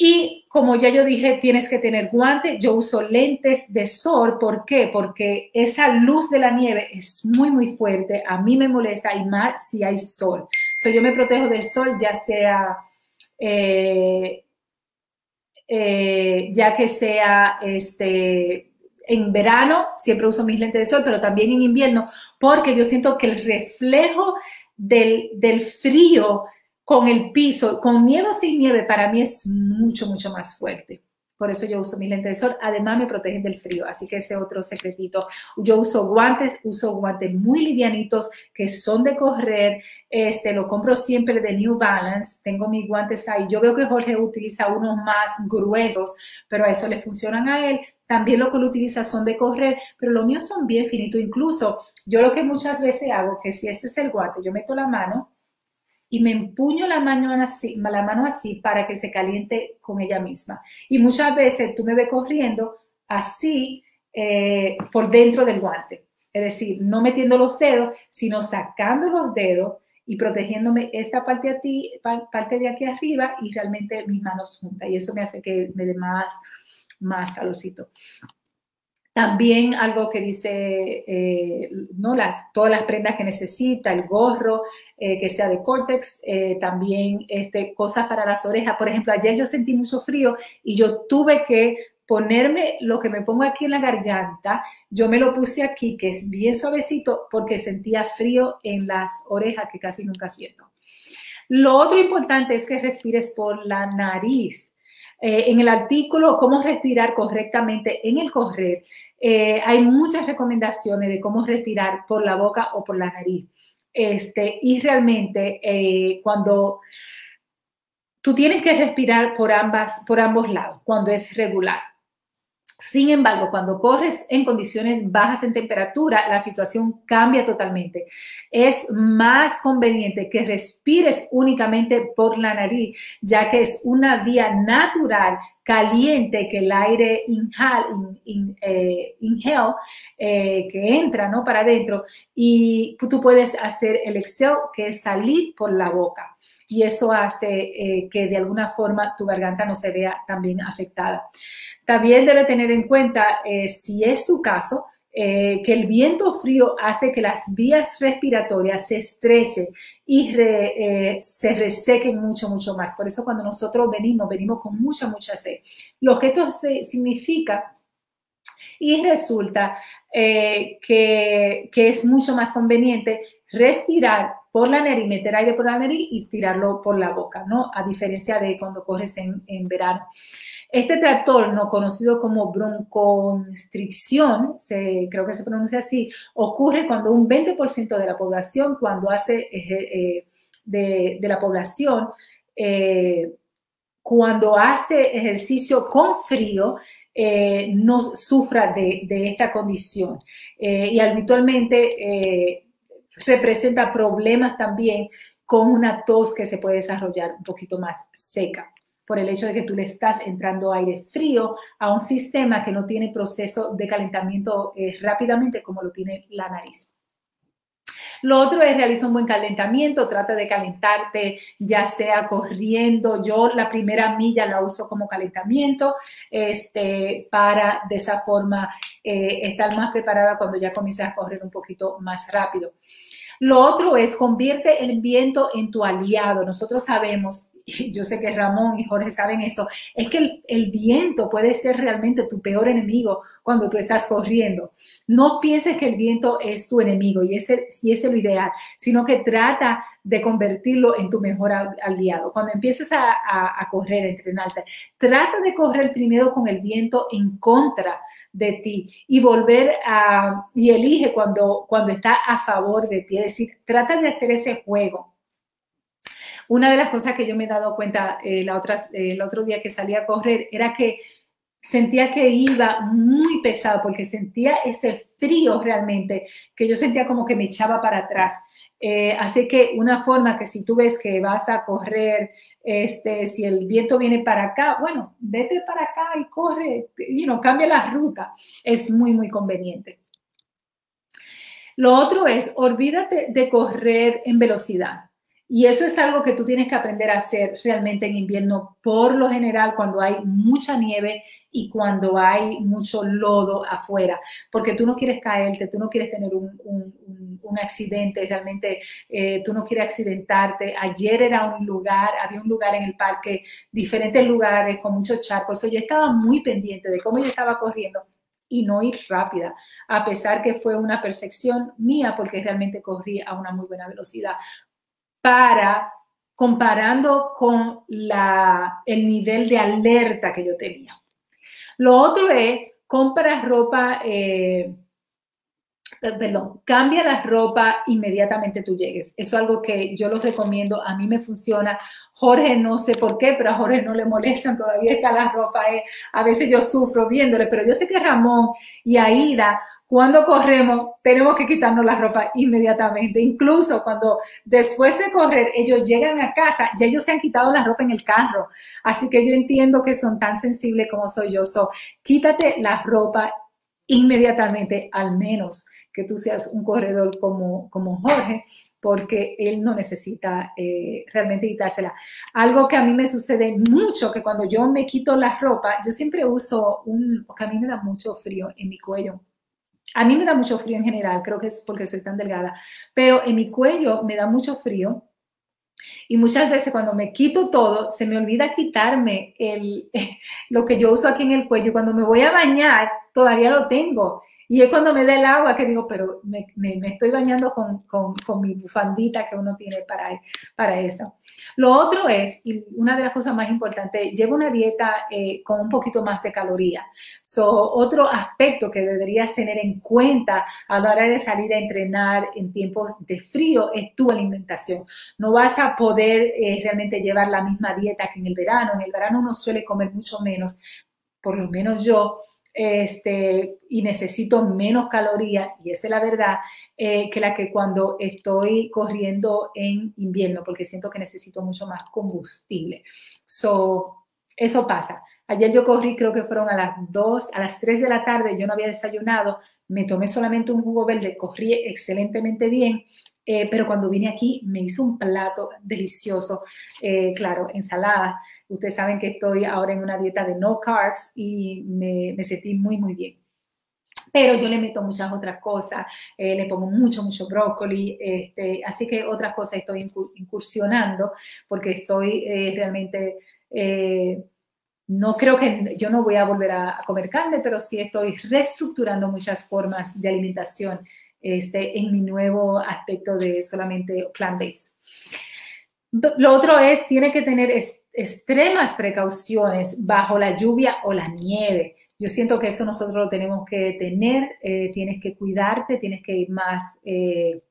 Speaker 3: Y como ya yo dije, tienes que tener guantes. Yo uso lentes de sol. ¿Por qué? Porque esa luz de la nieve es muy, muy fuerte. A mí me molesta y más si hay sol. So, yo me protejo del sol, ya sea, eh, eh, ya que sea este, en verano, siempre uso mis lentes de sol, pero también en invierno, porque yo siento que el reflejo del, del frío con el piso, con nieve o sin nieve, para mí es mucho, mucho más fuerte. Por eso yo uso mi lente de sol. Además me protegen del frío, así que ese otro secretito. Yo uso guantes, uso guantes muy livianitos que son de correr. Este, lo compro siempre de New Balance. Tengo mis guantes ahí. Yo veo que Jorge utiliza unos más gruesos, pero a eso le funcionan a él. También lo que él utiliza son de correr, pero los míos son bien finitos. Incluso yo lo que muchas veces hago, que si este es el guante, yo meto la mano y me empuño la mano, así, la mano así para que se caliente con ella misma. Y muchas veces tú me ves corriendo así eh, por dentro del guante. Es decir, no metiendo los dedos, sino sacando los dedos y protegiéndome esta parte, a ti, parte de aquí arriba y realmente mis manos juntas. Y eso me hace que me dé más, más calorcito. También algo que dice, eh, ¿no? Las, todas las prendas que necesita, el gorro, eh, que sea de córtex, eh, también este, cosas para las orejas. Por ejemplo, ayer yo sentí mucho frío y yo tuve que ponerme lo que me pongo aquí en la garganta, yo me lo puse aquí, que es bien suavecito, porque sentía frío en las orejas, que casi nunca siento. Lo otro importante es que respires por la nariz. En el artículo Cómo respirar correctamente en el correr, eh, hay muchas recomendaciones de cómo respirar por la boca o por la nariz. Este, y realmente eh, cuando tú tienes que respirar por, ambas, por ambos lados, cuando es regular. Sin embargo, cuando corres en condiciones bajas en temperatura, la situación cambia totalmente. Es más conveniente que respires únicamente por la nariz, ya que es una vía natural caliente que el aire inhale, eh, eh, que entra ¿no? para adentro y tú puedes hacer el exhale que es salir por la boca y eso hace eh, que de alguna forma tu garganta no se vea también afectada. También debe tener en cuenta, eh, si es tu caso, eh, que el viento frío hace que las vías respiratorias se estrechen y se resequen mucho, mucho más. Por eso cuando nosotros venimos, venimos con mucha, mucha sed. Lo que esto significa y resulta que, que es mucho más conveniente respirar por la nariz, meter aire por la nariz y tirarlo por la boca, ¿no? A diferencia de cuando corres en, verano. Este trastorno, conocido como bronconstricción, se, creo que se pronuncia así, ocurre cuando un 20% de la población, cuando hace eh, de, la población, eh, cuando hace ejercicio con frío, eh, no sufra de, de esta condición. y habitualmente representa problemas también con una tos que se puede desarrollar un poquito más seca por el hecho de que tú le estás entrando aire frío a un sistema que no tiene proceso de calentamiento eh, rápidamente como lo tiene la nariz. Lo otro es realizar un buen calentamiento, trata de calentarte ya sea corriendo. Yo la primera milla la uso como calentamiento este, para de esa forma eh, estar más preparada cuando ya comiences a correr un poquito más rápido. Lo otro es convierte el viento en tu aliado. Nosotros sabemos, yo sé que Ramón y Jorge saben eso, es que el, viento puede ser realmente tu peor enemigo cuando tú estás corriendo. No pienses que el viento es tu enemigo y ese, si es lo ideal, sino que trata de convertirlo en tu mejor aliado. Cuando empieces a, a, a correr, a entrenarte, trata de correr primero con el viento en contra de ti y volver a, y elige cuando, cuando está a favor de ti, es decir, trata de hacer ese juego. Una de las cosas que yo me he dado cuenta eh, la otra, el otro día que salí a correr era que sentía que iba muy pesado porque sentía ese frío realmente, que yo sentía como que me echaba para atrás. Eh, así que una forma que si tú ves que vas a correr, este, si el viento viene para acá, bueno, vete para acá y corre, you know, cambia la ruta. Es muy, muy conveniente. Lo otro es, olvídate de correr en velocidad. Y eso es algo que tú tienes que aprender a hacer realmente en invierno, por lo general cuando hay mucha nieve y cuando hay mucho lodo afuera, porque tú no quieres caerte, tú no quieres tener un, accidente, realmente eh, tú no quieres accidentarte. Ayer era un lugar, había un lugar en el parque, diferentes lugares con muchos charcos, yo estaba muy pendiente de cómo yo estaba corriendo y no ir rápida, a pesar que fue una percepción mía porque realmente corrí a una muy buena velocidad para comparando con la, el nivel de alerta que yo tenía. Lo otro es, compra ropa, eh, perdón, cambia la ropa inmediatamente tú llegues. Eso es algo que yo los recomiendo, a mí me funciona. Jorge no sé por qué, pero a Jorge no le molestan, todavía está la ropa, eh. a veces yo sufro viéndole, pero yo sé que Ramón y Aida cuando corremos, tenemos que quitarnos la ropa inmediatamente. Incluso cuando después de correr, ellos llegan a casa, ya ellos se han quitado la ropa en el carro. Así que yo entiendo que son tan sensibles como soy yo. So, quítate la ropa inmediatamente, al menos que tú seas un corredor como, como Jorge, porque él no necesita eh, realmente quitársela. Algo que a mí me sucede mucho, que cuando yo me quito la ropa, yo siempre uso un, porque a mí me da mucho frío en mi cuello. A mí me da mucho frío en general, creo que es porque soy tan delgada, pero en mi cuello me da mucho frío. Y muchas veces cuando me quito todo, se me olvida quitarme el, lo que yo uso aquí en el cuello. Cuando me voy a bañar, todavía lo tengo. Y es cuando me da el agua que digo, pero me, me, estoy bañando con, con, con, mi bufandita que uno tiene para, para eso. Lo otro es, y una de las cosas más importantes, llevo una dieta eh, con un poquito más de calorías. So, otro aspecto que deberías tener en cuenta a la hora de salir a entrenar en tiempos de frío es tu alimentación. No vas a poder eh, realmente llevar la misma dieta que en el verano. En el verano uno suele comer mucho menos, por lo menos yo, este, y necesito menos calorías, y esa es la verdad, eh, que la que cuando estoy corriendo en invierno, porque siento que necesito mucho más combustible. So, eso pasa. Ayer yo corrí, creo que fueron a las 2, a las 3 de la tarde, yo no había desayunado, me tomé solamente un jugo verde, corrí excelentemente bien, eh, pero cuando vine aquí me hizo un plato delicioso, eh, claro, ensalada, Ustedes saben que estoy ahora en una dieta de no carbs y me, me sentí muy, muy bien. Pero yo le meto muchas otras cosas, eh, le pongo mucho, mucho brócoli, este, así que otras cosas estoy incursionando porque estoy eh, realmente, eh, no creo que yo no voy a volver a, comer carne, pero sí estoy reestructurando muchas formas de alimentación este, en mi nuevo aspecto de solamente plant-based. Lo otro es, tiene que tener extremas precauciones bajo la lluvia o la nieve. Yo siento que eso nosotros lo tenemos que tener, eh, tienes que cuidarte, tienes que ir más, eh,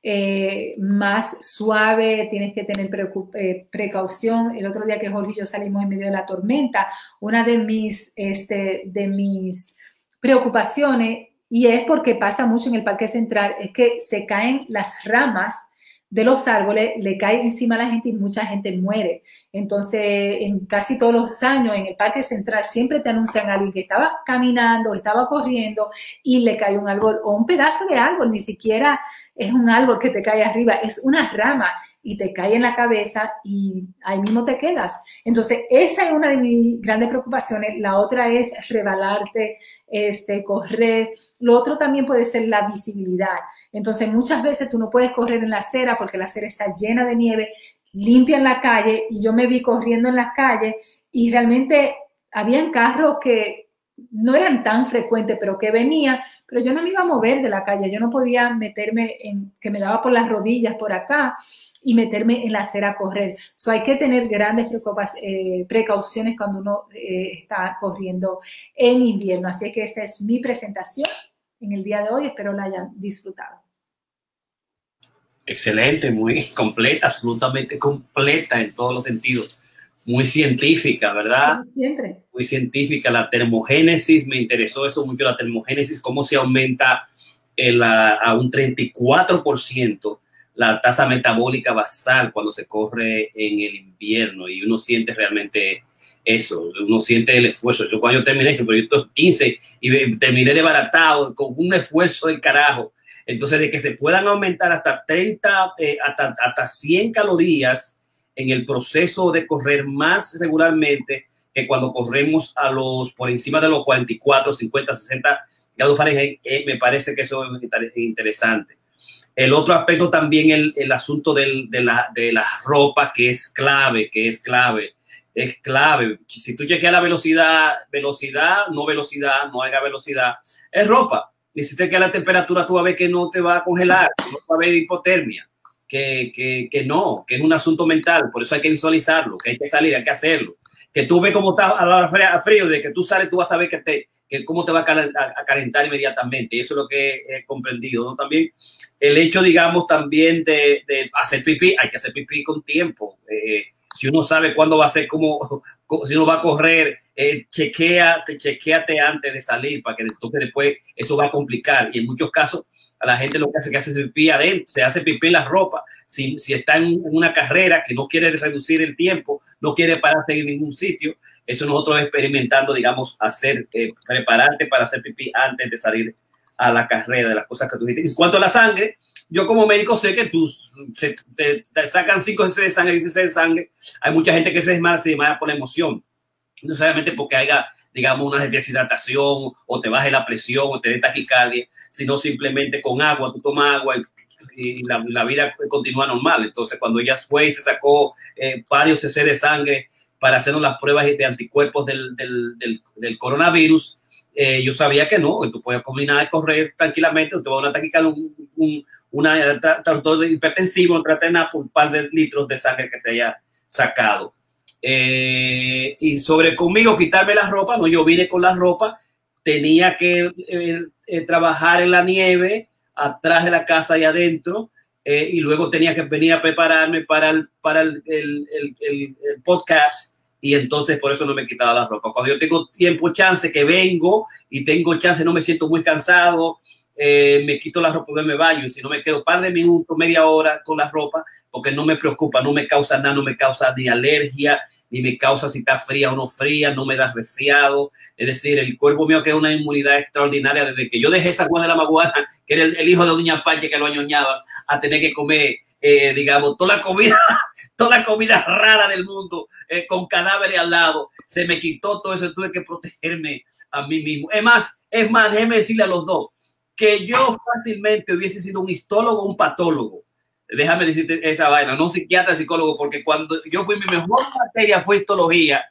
Speaker 3: eh, más suave, tienes que tener precaución. El otro día que Jorge y yo salimos en medio de la tormenta, una de mis, este, de mis preocupaciones, y es porque pasa mucho en el Parque Central, es que se caen las ramas de los árboles le cae encima a la gente y mucha gente muere. Entonces, en casi todos los años en el Parque Central siempre te anuncian a alguien que estaba caminando, estaba corriendo y le cae un árbol o un pedazo de árbol, ni siquiera es un árbol que te cae arriba, es una rama y te cae en la cabeza y ahí mismo te quedas. Entonces, esa es una de mis grandes preocupaciones. La otra es rebalarte, este, correr. Lo otro también puede ser la visibilidad. Entonces, muchas veces tú no puedes correr en la acera porque la acera está llena de nieve, limpia en la calle y yo me vi corriendo en las calles y realmente habían carros que no eran tan frecuentes, pero que venían, pero yo no me iba a mover de la calle, yo no podía meterme en, que me daba por las rodillas por acá y meterme en la acera a correr. So hay que tener grandes eh, precauciones cuando uno eh, está corriendo en invierno. Así que esta es mi presentación en el día de hoy. Espero la hayan disfrutado.
Speaker 1: Excelente, muy completa, absolutamente completa en todos los sentidos. Muy científica, ¿verdad?
Speaker 3: siempre.
Speaker 1: Muy científica. La termogénesis, me interesó eso mucho, la termogénesis, cómo se aumenta a un 34% la tasa metabólica basal cuando se corre en el invierno y uno siente realmente eso, uno siente el esfuerzo. Yo cuando yo terminé el proyecto 15 y terminé de baratado con un esfuerzo del carajo. Entonces, de que se puedan aumentar hasta 30, eh, hasta, hasta 100 calorías en el proceso de correr más regularmente que cuando corremos a los por encima de los 44, 50, 60 grados Fahrenheit, eh, me parece que eso es interesante. El otro aspecto también el, el asunto de, la, de la ropa, que es clave, que es clave es clave. Si tú chequeas la velocidad, velocidad, no velocidad, no haga velocidad, es ropa. Y si te queda la temperatura, tú a ver que no te va a congelar, no va a haber hipotermia, que, que, que, no, que es un asunto mental, por eso hay que visualizarlo, que hay que salir, hay que hacerlo. Que tú ves cómo está a la hora frío, de que tú sales, tú vas a ver que te, que cómo te va a calentar, inmediatamente. Y eso es lo que he comprendido. También el hecho, digamos, también de, de hacer pipí, hay que hacer pipí con tiempo. Eh, si uno sabe cuándo va a ser, como, si uno va a correr eh, chequea, chequeate antes de salir para que entonces después eso va a complicar. Y en muchos casos a la gente lo que hace que hace pipí adentro, se hace pipí en la ropa. Si, si está en una carrera que no quiere reducir el tiempo, no quiere pararse en ningún sitio, eso nosotros experimentando, digamos, hacer, eh, prepararte para hacer pipí antes de salir a la carrera de las cosas que tú dijiste. En cuanto a la sangre, yo como médico sé que tú te, sacan 5 cc de sangre, 10 cc de sangre. Hay mucha gente que se desmaya, se por la emoción. No solamente porque haya, digamos, una deshidratación o te baje la presión o te dé taquicardia, sino simplemente con agua, tú tomas agua y, la, vida continúa normal. Entonces, cuando ella fue y se sacó eh, varios cc de sangre para hacernos las pruebas de anticuerpos del coronavirus, eh, yo sabía que no, tú puedes combinar correr tranquilamente, te va a una taquicardia, un, un, una de hipertensivo, un tratena por un par de litros de sangre que te haya sacado. Eh, y sobre conmigo quitarme la ropa, no, yo vine con la ropa, tenía que eh, trabajar en la nieve, atrás de la casa y adentro, y luego tenía que venir a prepararme para el, para el podcast y entonces por eso no me quitaba la ropa. Cuando yo tengo tiempo, chance, que vengo y tengo chance, no me siento muy cansado, eh, me quito la ropa y me baño. Y si no me quedo un par de minutos, media hora con la ropa, porque no me preocupa, no me causa nada, no me causa ni alergia, ni me causa si está fría o no fría, no me da resfriado. Es decir, el cuerpo mío que es una inmunidad extraordinaria desde que yo dejé esa Juan de la Maguana, que era el, hijo de Doña Panche que lo añoñaba, a tener que comer eh, digamos, toda la comida, toda la comida rara del mundo, eh, con cadáveres al lado, se me quitó todo eso, tuve que protegerme a mí mismo. Es más, es más, déjeme decirle a los dos, que yo fácilmente hubiese sido un histólogo, un patólogo. Déjame decirte esa vaina, no psiquiatra, psicólogo, porque cuando yo fui mi mejor materia fue histología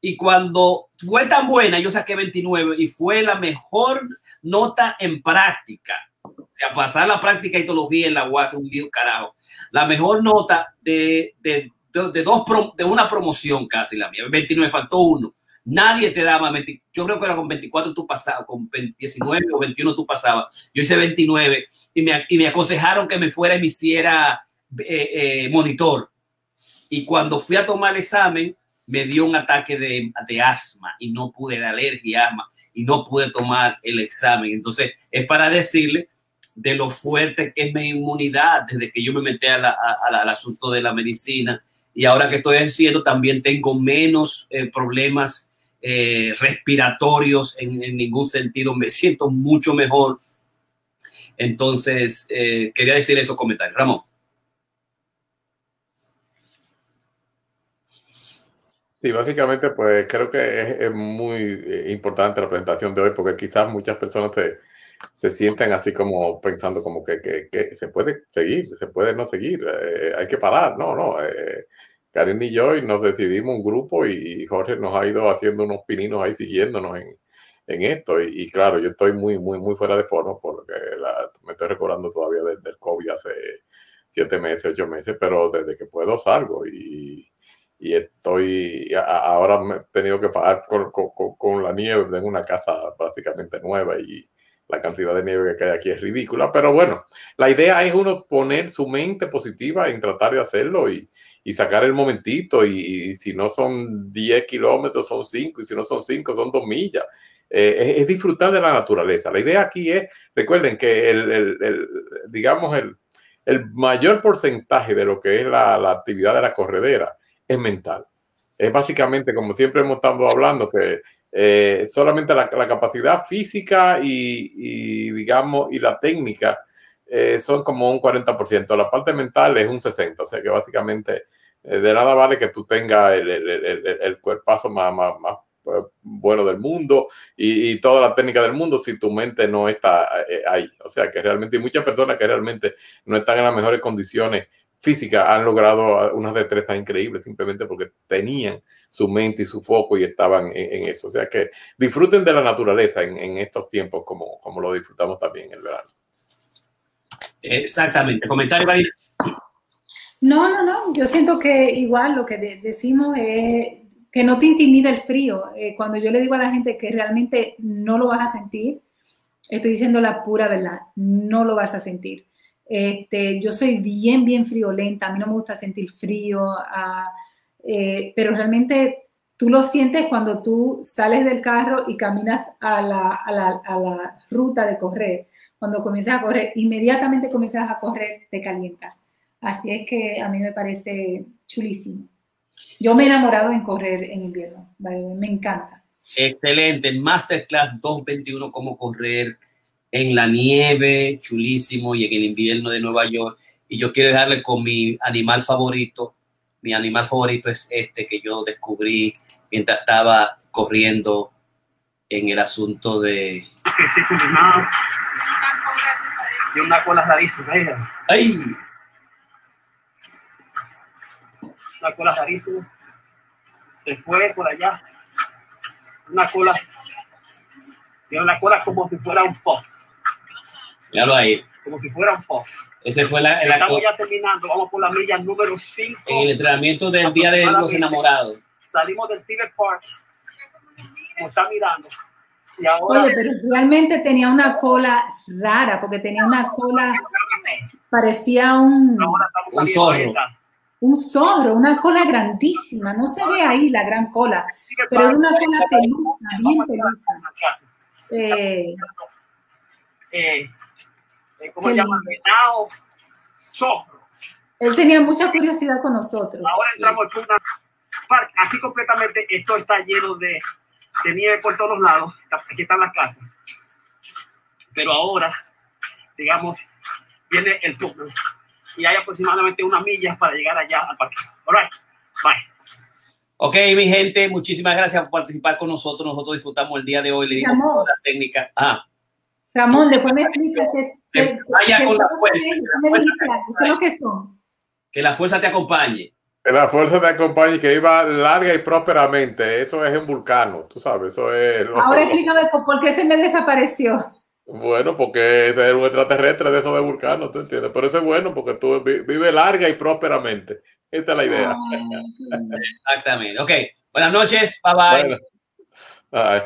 Speaker 1: y cuando fue tan buena, yo saqué 29 y fue la mejor nota en práctica. O sea, pasar la práctica de histología en la UAS un lío carajo la mejor nota de, de, de, dos de una promoción casi la mía. 29, faltó uno. Nadie te daba, yo creo que era con 24 tú pasabas, con 19 o 21 tú pasabas. Yo hice 29 y me, y me aconsejaron que me fuera y me hiciera eh, eh, monitor. Y cuando fui a tomar el examen, me dio un ataque de, de asma y no pude, de alergia, asma, y no pude tomar el examen. Entonces, es para decirle de lo fuerte que es mi inmunidad desde que yo me metí al asunto de la medicina. Y ahora que estoy ejerciendo también tengo menos eh, problemas eh, respiratorios en, ningún sentido. Me siento mucho mejor. Entonces, eh, quería decir esos comentarios. Ramón.
Speaker 2: Sí, básicamente, pues creo que es, muy importante la presentación de hoy porque quizás muchas personas te, se sienten así como pensando como que, que, se puede seguir, se puede no seguir, eh, hay que parar. No, no. Karen y yo y nos decidimos un grupo y Jorge nos ha ido haciendo unos pininos ahí siguiéndonos en, en esto. Y, claro, yo estoy muy, muy, muy fuera de forma porque la, me estoy recordando todavía del, del COVID hace siete meses, ocho meses, pero desde que puedo salgo y, y estoy, ahora me he tenido que pagar con, con, con, la nieve en una casa prácticamente nueva y, la cantidad de nieve que cae aquí es ridícula, pero bueno, la idea es uno poner su mente positiva en tratar de hacerlo y, y sacar el momentito y, si no son 10 kilómetros, son 5 y si no son 5, son 2 millas. Eh, es, disfrutar de la naturaleza. La idea aquí es, recuerden que el, digamos, el, el, mayor porcentaje de lo que es la, la actividad de la corredera es mental. Es básicamente, como siempre hemos estado hablando, que eh, solamente la, capacidad física y, digamos, y la técnica eh, son como un 40%. La parte mental es un 60%. O sea que básicamente de nada vale que tú tengas el, el, el, cuerpazo más, más, pues, bueno del mundo y, toda la técnica del mundo si tu mente no está ahí. O sea que realmente hay muchas personas que realmente no están en las mejores condiciones físicas han logrado unas destrezas increíbles simplemente porque tenían su mente y su foco y estaban en, eso. O sea que disfruten de la naturaleza en, estos tiempos como, como lo disfrutamos también en el verano.
Speaker 1: Exactamente. Comentario, Marina.
Speaker 3: No, no, no. Yo siento que igual lo que decimos es que no te intimida el frío. Eh, cuando yo le digo a la gente que realmente no lo vas a sentir, estoy diciendo la pura verdad. No lo vas a sentir. Este, yo soy bien, bien friolenta. A mí no me gusta sentir frío. Eh, pero realmente tú lo sientes cuando tú sales del carro y caminas a la, a la, a la ruta de correr. Cuando comienzas a correr, inmediatamente comienzas a correr, te calientas. Así es que a mí me parece chulísimo. Yo me he enamorado en correr en invierno, me encanta.
Speaker 1: Excelente, el Masterclass 221, cómo correr en la nieve, chulísimo, y en el invierno de Nueva York. Y yo quiero dejarle con mi animal favorito. Mi animal favorito es este que yo descubrí mientras estaba corriendo en el asunto de...
Speaker 4: Y una cola rarísima.
Speaker 1: ¡Ay!
Speaker 4: Una cola rarísima. Se fue por allá. Una cola. Tiene una cola como si fuera un fox.
Speaker 1: Míralo ahí.
Speaker 4: Como si fuera un fox.
Speaker 1: Ese fue la, la
Speaker 4: Estamos ya terminando. Vamos por la milla número 5.
Speaker 1: en el entrenamiento del Día de los Enamorados.
Speaker 4: Salimos del Tibet Park. Como está mirando. Y ahora.
Speaker 3: Oye, pero realmente tenía una cola rara, porque tenía una cola, parecía un,
Speaker 1: Un zorro.
Speaker 3: Un zorro, una cola grandísima. No se ve ahí la gran cola, pero era una cola pelusa, bien
Speaker 4: Vamos a entrar
Speaker 3: pelusa.
Speaker 4: en la casa.
Speaker 3: Eh,
Speaker 4: Eh, eh, ¿Cómo se llama? Venado, zorro.
Speaker 3: él tenía mucha curiosidad con nosotros.
Speaker 4: Ahora entramos por una parque. Aquí completamente esto está lleno de, de nieve por todos lados. Aquí están las casas. Pero ahora, digamos, viene el túnel. Y hay aproximadamente una milla para llegar allá al parque. All right. Bye.
Speaker 1: Ok, mi gente, muchísimas gracias por participar con nosotros. Nosotros disfrutamos el día de hoy. Le dimos
Speaker 3: Ramón.
Speaker 1: toda la técnica. Ah,
Speaker 3: Ramón, después me explicas
Speaker 1: Que vaya con la fuerza,
Speaker 3: ¿Qué
Speaker 1: la
Speaker 3: me
Speaker 1: fuerza.
Speaker 3: dijiste? ¿Qué es lo que son?
Speaker 1: que la fuerza te acompañe.
Speaker 2: Que la fuerza te acompañe y que iba larga y prósperamente. Eso es en Vulcano, tú sabes, eso es... lo-
Speaker 3: Ahora explícame por qué se me desapareció.
Speaker 2: Bueno, porque es un extraterrestre de eso de Vulcano, ¿tú entiendes? Pero eso es bueno porque tú vi- vives larga y prósperamente. Esta es la idea.
Speaker 3: Lindo.
Speaker 1: Exactamente. Ok, buenas noches. Bye bye.
Speaker 2: Bueno. Ay.